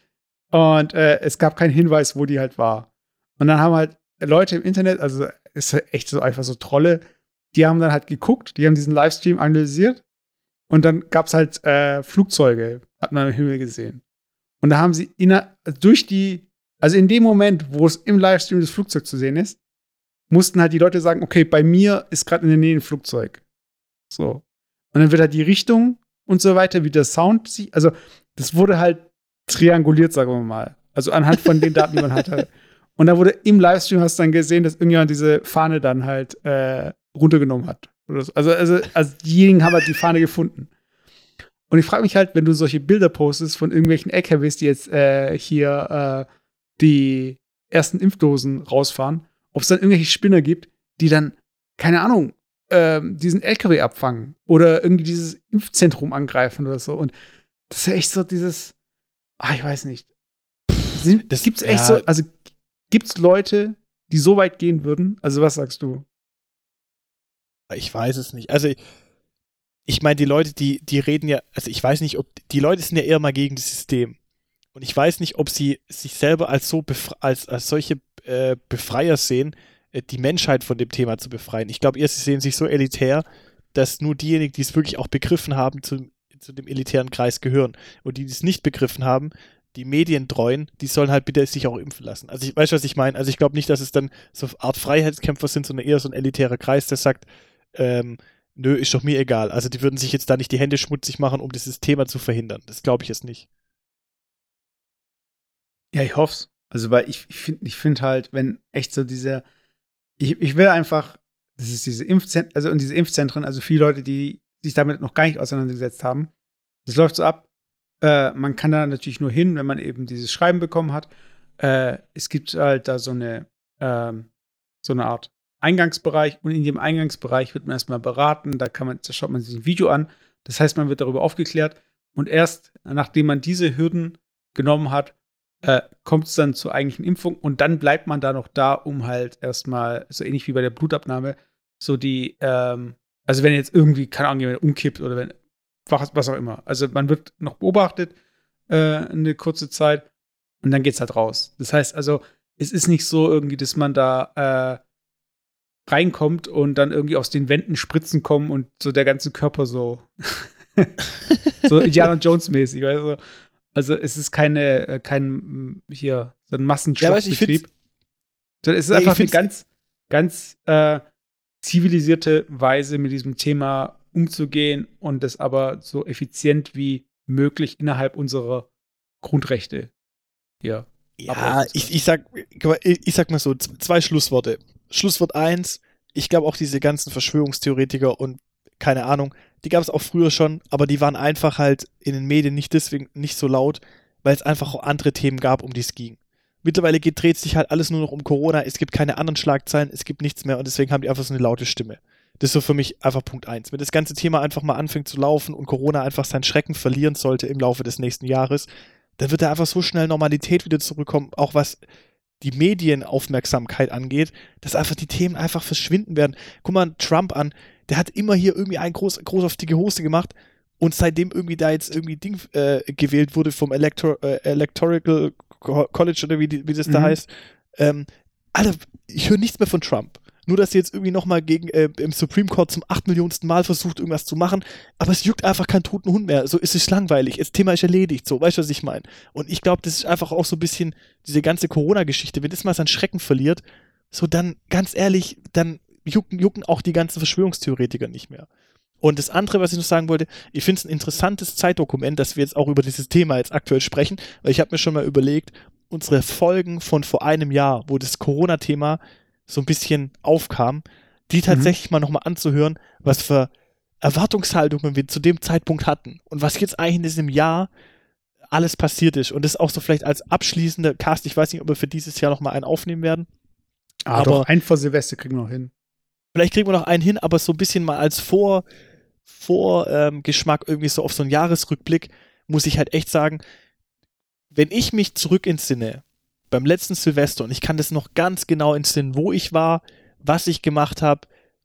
und äh, es gab keinen Hinweis, wo die halt war. Und dann haben halt Leute im Internet, also ist echt so einfach so Trolle, die haben dann halt geguckt, die haben diesen Livestream analysiert und dann gab es halt äh, Flugzeuge, hat man im Himmel gesehen. Und da haben sie durch die, also in dem Moment, wo es im Livestream das Flugzeug zu sehen ist, mussten halt die Leute sagen, okay, bei mir ist gerade in der Nähe ein Flugzeug. So. Und dann wird halt die Richtung und so weiter, wie der Sound sich, also das wurde halt trianguliert, sagen wir mal. Also anhand von den Daten, die man hatte. Und da wurde im Livestream hast du dann gesehen, dass irgendjemand diese Fahne dann halt äh, runtergenommen hat. Also, also, also diejenigen haben halt die Fahne gefunden. Und ich frage mich halt, wenn du solche Bilder postest von irgendwelchen LKWs, die jetzt äh, hier äh, die ersten Impfdosen rausfahren, ob es dann irgendwelche Spinner gibt, die dann, keine Ahnung, ähm, diesen LKW abfangen oder irgendwie dieses Impfzentrum angreifen oder so. Und das ist ja echt so dieses, ah, ich weiß nicht. Sind, Das- gibt's echt ja. so, also gibt's Leute, die so weit gehen würden? Also was sagst du? Ich weiß es nicht. Also, ich meine, die Leute, die, die reden ja, also ich weiß nicht, ob, die Leute sind ja eher mal gegen das System. Und ich weiß nicht, ob sie sich selber als so als, als solche äh, Befreier sehen, die Menschheit von dem Thema zu befreien. Ich glaube sie sehen sich so elitär, dass nur diejenigen, die es wirklich auch begriffen haben, zu, zu dem elitären Kreis gehören. Und die, die es nicht begriffen haben, die Medientreuen, die sollen halt bitte sich auch impfen lassen. Also ich weiß, was ich meine. Also ich glaube nicht, dass es dann so eine Art Freiheitskämpfer sind, sondern eher so ein elitärer Kreis, der sagt, ähm, nö, ist doch mir egal. Also die würden sich jetzt da nicht die Hände schmutzig machen, um dieses Thema zu verhindern. Das glaube ich jetzt nicht. Ja, ich hoff's. Also, weil ich, ich finde ich find halt, wenn echt so diese, ich, ich will einfach, das ist diese Impfzentren, also und diese Impfzentren, also viele Leute, die sich damit noch gar nicht auseinandergesetzt haben, das läuft so ab, äh, man kann da natürlich nur hin, wenn man eben dieses Schreiben bekommen hat. Äh, es gibt halt da so eine, ähm, so eine Art Eingangsbereich und in dem Eingangsbereich wird man erstmal beraten, da kann man, da schaut man sich ein Video an. Das heißt, man wird darüber aufgeklärt und erst nachdem man diese Hürden genommen hat, äh, kommt es dann zur eigentlichen Impfung und dann bleibt man da noch da, um halt erstmal, so ähnlich wie bei der Blutabnahme, so die, ähm, also wenn jetzt irgendwie, keine Ahnung, jemand umkippt oder wenn, was, was auch immer. Also man wird noch beobachtet äh, eine kurze Zeit und dann geht's halt raus. Das heißt also, es ist nicht so irgendwie, dass man da äh, reinkommt und dann irgendwie aus den Wänden Spritzen kommen und so der ganze Körper so so Indiana Jones mäßig, weißt du? Also es ist keine, äh, kein hier so ein Massenschlachtbetrieb. Ja, es ist ja, einfach eine ganz, ganz äh, zivilisierte Weise, mit diesem Thema umzugehen und das aber so effizient wie möglich innerhalb unserer Grundrechte hier. Ja, ich, ich, sag, ich sag mal so, zwei Schlussworte. Schlusswort eins, ich glaube auch diese ganzen Verschwörungstheoretiker und keine Ahnung, die gab es auch früher schon, aber die waren einfach halt in den Medien nicht deswegen nicht so laut, weil es einfach auch andere Themen gab, um die es ging. Mittlerweile dreht sich halt alles nur noch um Corona, es gibt keine anderen Schlagzeilen, es gibt nichts mehr und deswegen haben die einfach so eine laute Stimme. Das ist so für mich einfach Punkt eins. Wenn das ganze Thema einfach mal anfängt zu laufen und Corona einfach seinen Schrecken verlieren sollte im Laufe des nächsten Jahres, dann wird da einfach so schnell Normalität wieder zurückkommen, auch was die Medienaufmerksamkeit angeht, dass einfach die Themen einfach verschwinden werden. Guck mal Trump an, der hat immer hier irgendwie ein groß, groß auf dicke Hose gemacht und seitdem irgendwie da jetzt irgendwie Ding äh, gewählt wurde vom Elector, äh, Electoral College oder wie, wie das mhm. da heißt, ähm, Alter, ich höre nichts mehr von Trump. Nur, dass sie jetzt irgendwie nochmal gegen äh, im Supreme Court zum acht Millionsten Mal versucht, irgendwas zu machen. Aber es juckt einfach keinen toten Hund mehr. So ist es langweilig. Das Thema ist erledigt. So, weißt du, was ich meine? Und ich glaube, das ist einfach auch so ein bisschen diese ganze Corona-Geschichte. Wenn das mal seinen Schrecken verliert, so dann, ganz ehrlich, dann jucken, jucken auch die ganzen Verschwörungstheoretiker nicht mehr. Und das andere, was ich noch sagen wollte, ich finde es ein interessantes Zeitdokument, dass wir jetzt auch über dieses Thema jetzt aktuell sprechen, weil ich habe mir schon mal überlegt, unsere Folgen von vor einem Jahr, wo das Corona-Thema so ein bisschen aufkam, die mhm. tatsächlich mhm. mal nochmal anzuhören, was für Erwartungshaltungen wir zu dem Zeitpunkt hatten und was jetzt eigentlich in diesem Jahr alles passiert ist. Und das auch so vielleicht als abschließender Cast, ich weiß nicht, ob wir für dieses Jahr nochmal einen aufnehmen werden. Ah, aber doch, ein vor Silvester kriegen wir noch hin. Vielleicht kriegen wir noch einen hin, aber so ein bisschen mal als Vor, Vorgeschmack ähm, irgendwie so auf so einen Jahresrückblick, muss ich halt echt sagen, wenn ich mich zurück entsinne, beim letzten Silvester, und ich kann das noch ganz genau entsinnen, wo ich war, was ich gemacht habe,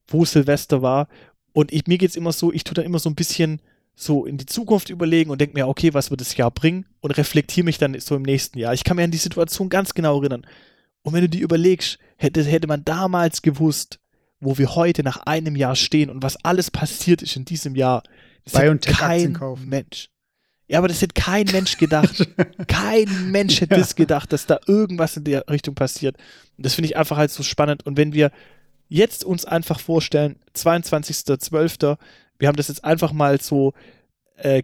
wo Silvester war, und ich, mir es immer so, ich tue dann immer so ein bisschen so in die Zukunft überlegen und denke mir, okay, was wird das Jahr bringen und reflektiere mich dann so im nächsten Jahr. Ich kann mir an die Situation ganz genau erinnern. Und wenn du dir überlegst, hätte, hätte man damals gewusst, wo wir heute nach einem Jahr stehen und was alles passiert ist in diesem Jahr, das hat kein Mensch. Ja, aber das hätte kein Mensch gedacht. kein Mensch hätte ja. das gedacht, dass da irgendwas in der Richtung passiert. Und das finde ich einfach halt so spannend. Und wenn wir jetzt uns einfach vorstellen, 22.12., wir haben das jetzt einfach mal so äh,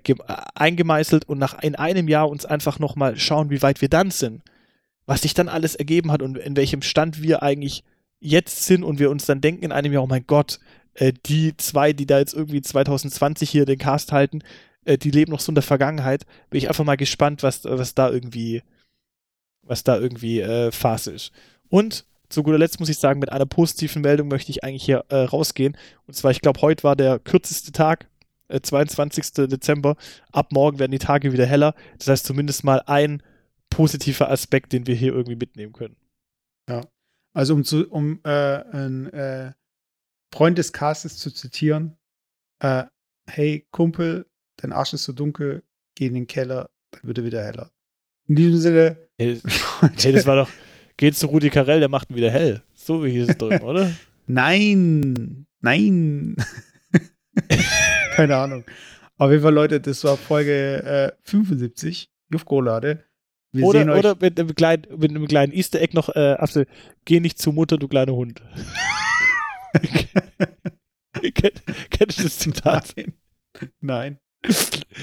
eingemeißelt und nach in einem Jahr uns einfach nochmal schauen, wie weit wir dann sind, was sich dann alles ergeben hat und in welchem Stand wir eigentlich jetzt sind und wir uns dann denken in einem Jahr, oh mein Gott, äh, die zwei, die da jetzt irgendwie 2020 hier den Cast halten, äh, die leben noch so in der Vergangenheit, bin ich einfach mal gespannt, was, was da irgendwie, was da irgendwie äh, Phase ist. Und zu guter Letzt muss ich sagen, mit einer positiven Meldung möchte ich eigentlich hier äh, rausgehen. Und zwar, ich glaube, heute war der kürzeste Tag, äh, 22. Dezember. Ab morgen werden die Tage wieder heller. Das heißt, zumindest mal ein positiver Aspekt, den wir hier irgendwie mitnehmen können. Ja. Also um zu, um äh, ein äh, Freund des Castes zu zitieren, äh, hey Kumpel, dein Arsch ist so dunkel, geh in den Keller, dann wird er wieder heller. In diesem Sinne. Hey, hey das war doch, geht zu Rudi Carell, der macht ihn wieder hell. So wie hieß es drüben, oder? Nein, nein. Keine Ahnung. Auf jeden Fall, Leute, das war Folge äh, 75, Jufko-Lade. Wir oder, oder mit, einem kleinen, mit einem kleinen Easter Egg noch, äh, Afte, geh nicht zu Mutter, du kleiner Hund. Kennt, kennst du das Zitat? Nein. Nein.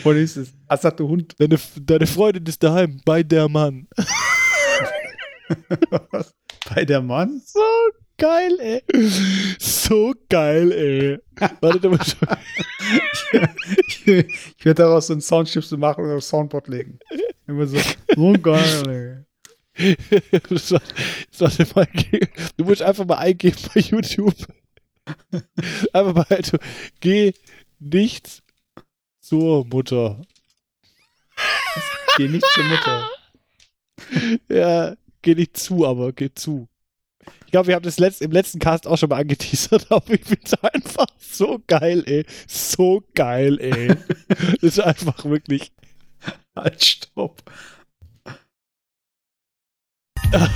Wo ist es? Sagt der Hund. Deine, deine Freundin ist daheim, bei der Mann. Was? Bei der Mann? So geil, ey. So geil, ey. Warte, da muss ich, ich, ich werde daraus so ein Soundchip machen und auf Soundboard legen. Immer so, so geil, ey. mal, du musst einfach mal eingeben bei YouTube. Einfach mal, also, geh nicht zur Mutter. geh nicht zur Mutter. ja, geh nicht zu, aber geh zu. Ich glaube, wir haben das letzt, im letzten Cast auch schon mal angeteasert, aber ich finde es einfach so geil, ey. So geil, ey. das ist einfach wirklich. Halt, stopp.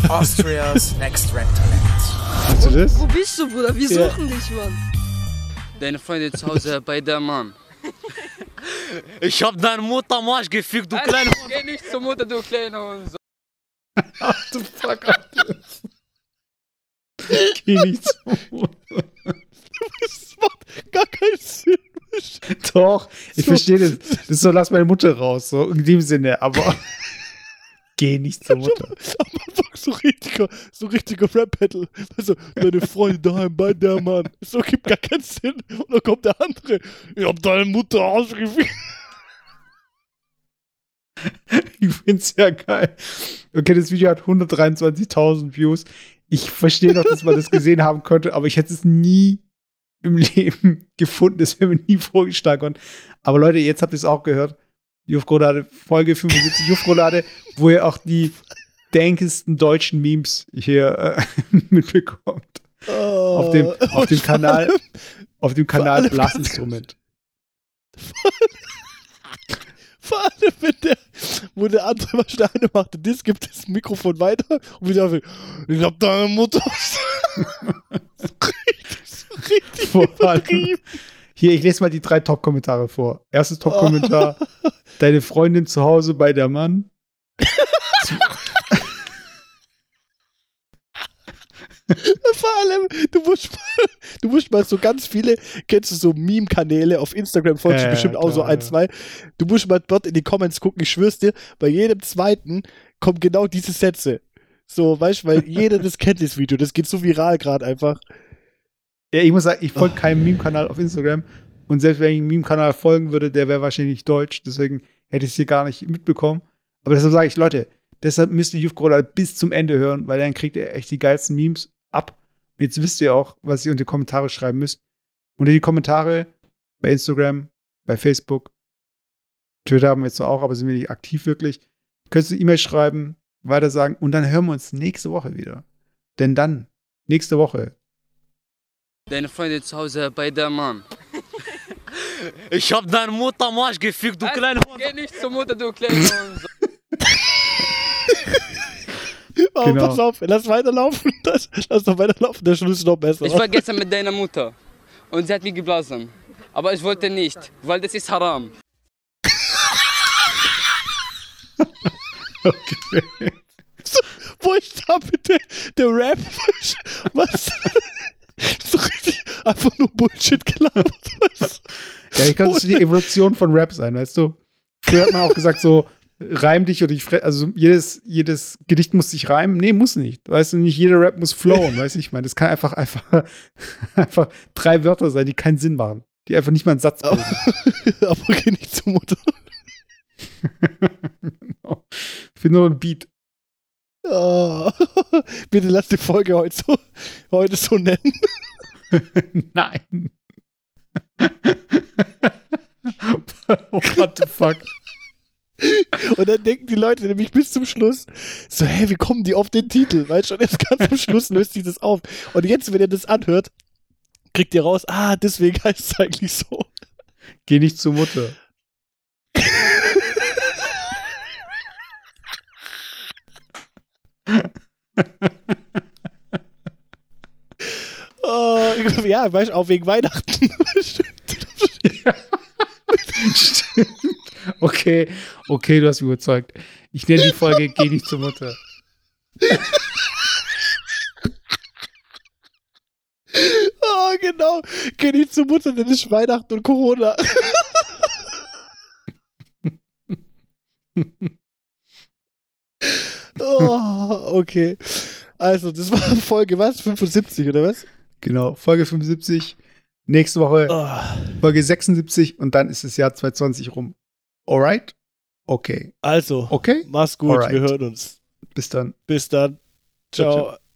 Austria's Next Rap Talent. Du das? Wo bist du, Bruder? Wir Ja. suchen dich, Mann. Deine Freundin zu Hause bei der Mann. Ich hab deine Mutter am Arsch gefickt, du kleine. Geh nicht zur Mutter, du kleiner Hund. Ach du fuck. Geh nicht so. Das macht gar keinen Sinn. Doch, ich So. verstehe das. Das ist so, lass meine Mutter raus, so in dem Sinne, aber geh nicht zur Mutter. Am Anfang so richtiger, so richtiger Rap-Battle. Also, deine Freunde daheim bei der Mann. So gibt gar keinen Sinn. Und dann kommt der andere. Ich hab deine Mutter ausgefickt. Ich find's ja geil. Okay, das Video hat 123.000 Views. Ich verstehe doch, dass man das gesehen haben könnte, aber ich hätte es nie im Leben gefunden. Das wäre mir nie vorgeschlagen worden. Aber Leute, jetzt habt ihr es auch gehört. Jufroulade, Folge 75 Jufroulade, wo ihr auch die denkesten deutschen Memes hier äh, mitbekommt. Auf dem, auf dem Kanal, auf dem Kanal Blasinstrument. Vor allem, wenn der, wo der andere was Steine macht, das gibt das Mikrofon weiter und wieder ich hab deine Mutter. Richtig, übertrieben. Hier, ich lese mal die drei Top-Kommentare vor. Erstes Top-Kommentar: Deine Freundin zu Hause bei der Mann. Vor allem, du musst mal, du musst mal so ganz viele, kennst du so Meme-Kanäle auf Instagram, folgst du Ja, bestimmt auch so klar, ein, zwei. Du musst mal dort in die Comments gucken, ich schwör's dir, bei jedem zweiten kommen genau diese Sätze. So, weißt du, weil jeder das kennt, das Video. Das geht so viral gerade einfach. Ja, ich muss sagen, ich folge keinem Meme-Kanal auf Instagram. Und selbst wenn ich einem Meme-Kanal folgen würde, der wäre wahrscheinlich deutsch. Deswegen hätte ich es hier gar nicht mitbekommen. Aber deshalb sage ich, Leute, deshalb müsst ihr Youth Corolla bis zum Ende hören, weil dann kriegt ihr echt die geilsten Memes ab. Und jetzt wisst ihr auch, was ihr unter die Kommentare schreiben müsst. Unter die Kommentare bei Instagram, bei Facebook, Twitter haben wir jetzt auch, aber sind wir nicht aktiv wirklich. Könntest du E-Mail schreiben, weiter sagen und dann hören wir uns nächste Woche wieder. Denn dann, nächste Woche, Deine Freundin zu Hause bei der Mann. Ich hab deine Mutter am Arsch gefickt, du kleine. Geh nicht zur Mutter, du kleiner Hund. Oh, Genau. pass auf, lass weiterlaufen. Lass, lass doch weiterlaufen, der Schluss ist noch besser. Ich war gestern mit deiner Mutter und sie hat mich geblasen. Aber ich wollte nicht, weil das ist haram. Okay. Wo ist da bitte der Rap? Was? so richtig einfach nur Bullshit gelabert. Ja, ich kann es die Evolution von Rap sein, weißt du? Früher hat man auch gesagt, so, reim dich oder ich fre also jedes, jedes Gedicht muss sich reimen. Nee, muss nicht. Weißt du, nicht jeder Rap muss flowen, weißt du? Ich meine, das kann einfach, einfach, einfach drei Wörter sein, die keinen Sinn machen. Die einfach nicht mal einen Satz bilden. Aber geh nicht zur Mutter. Für nur ein Beat. Oh. Bitte lass die Folge heute so, heute so nennen. Nein. What the fuck? Und dann denken die Leute nämlich bis zum Schluss so, hä, wie kommen die auf den Titel? Du, und jetzt ganz zum Schluss löst sich das auf. Und jetzt, wenn ihr das anhört, kriegt ihr raus, ah, deswegen heißt es eigentlich so. Geh nicht zur Mutter. Oh, ja, weißt du, auch wegen Weihnachten. Stimmt. Okay, okay, du hast mich überzeugt. Ich nenne die Folge Geh nicht zur Mutter. oh, genau. Geh nicht zur Mutter, denn es ist Weihnachten und Corona. oh, okay. Also, das war Folge was? 75 oder was? Genau, Folge 75. Nächste Woche Oh, Folge 76 und dann ist das Jahr 2020 rum. Alright? Okay. also, Okay? mach's gut, Alright. wir hören uns. Bis dann. Bis dann. Ciao, Ciao.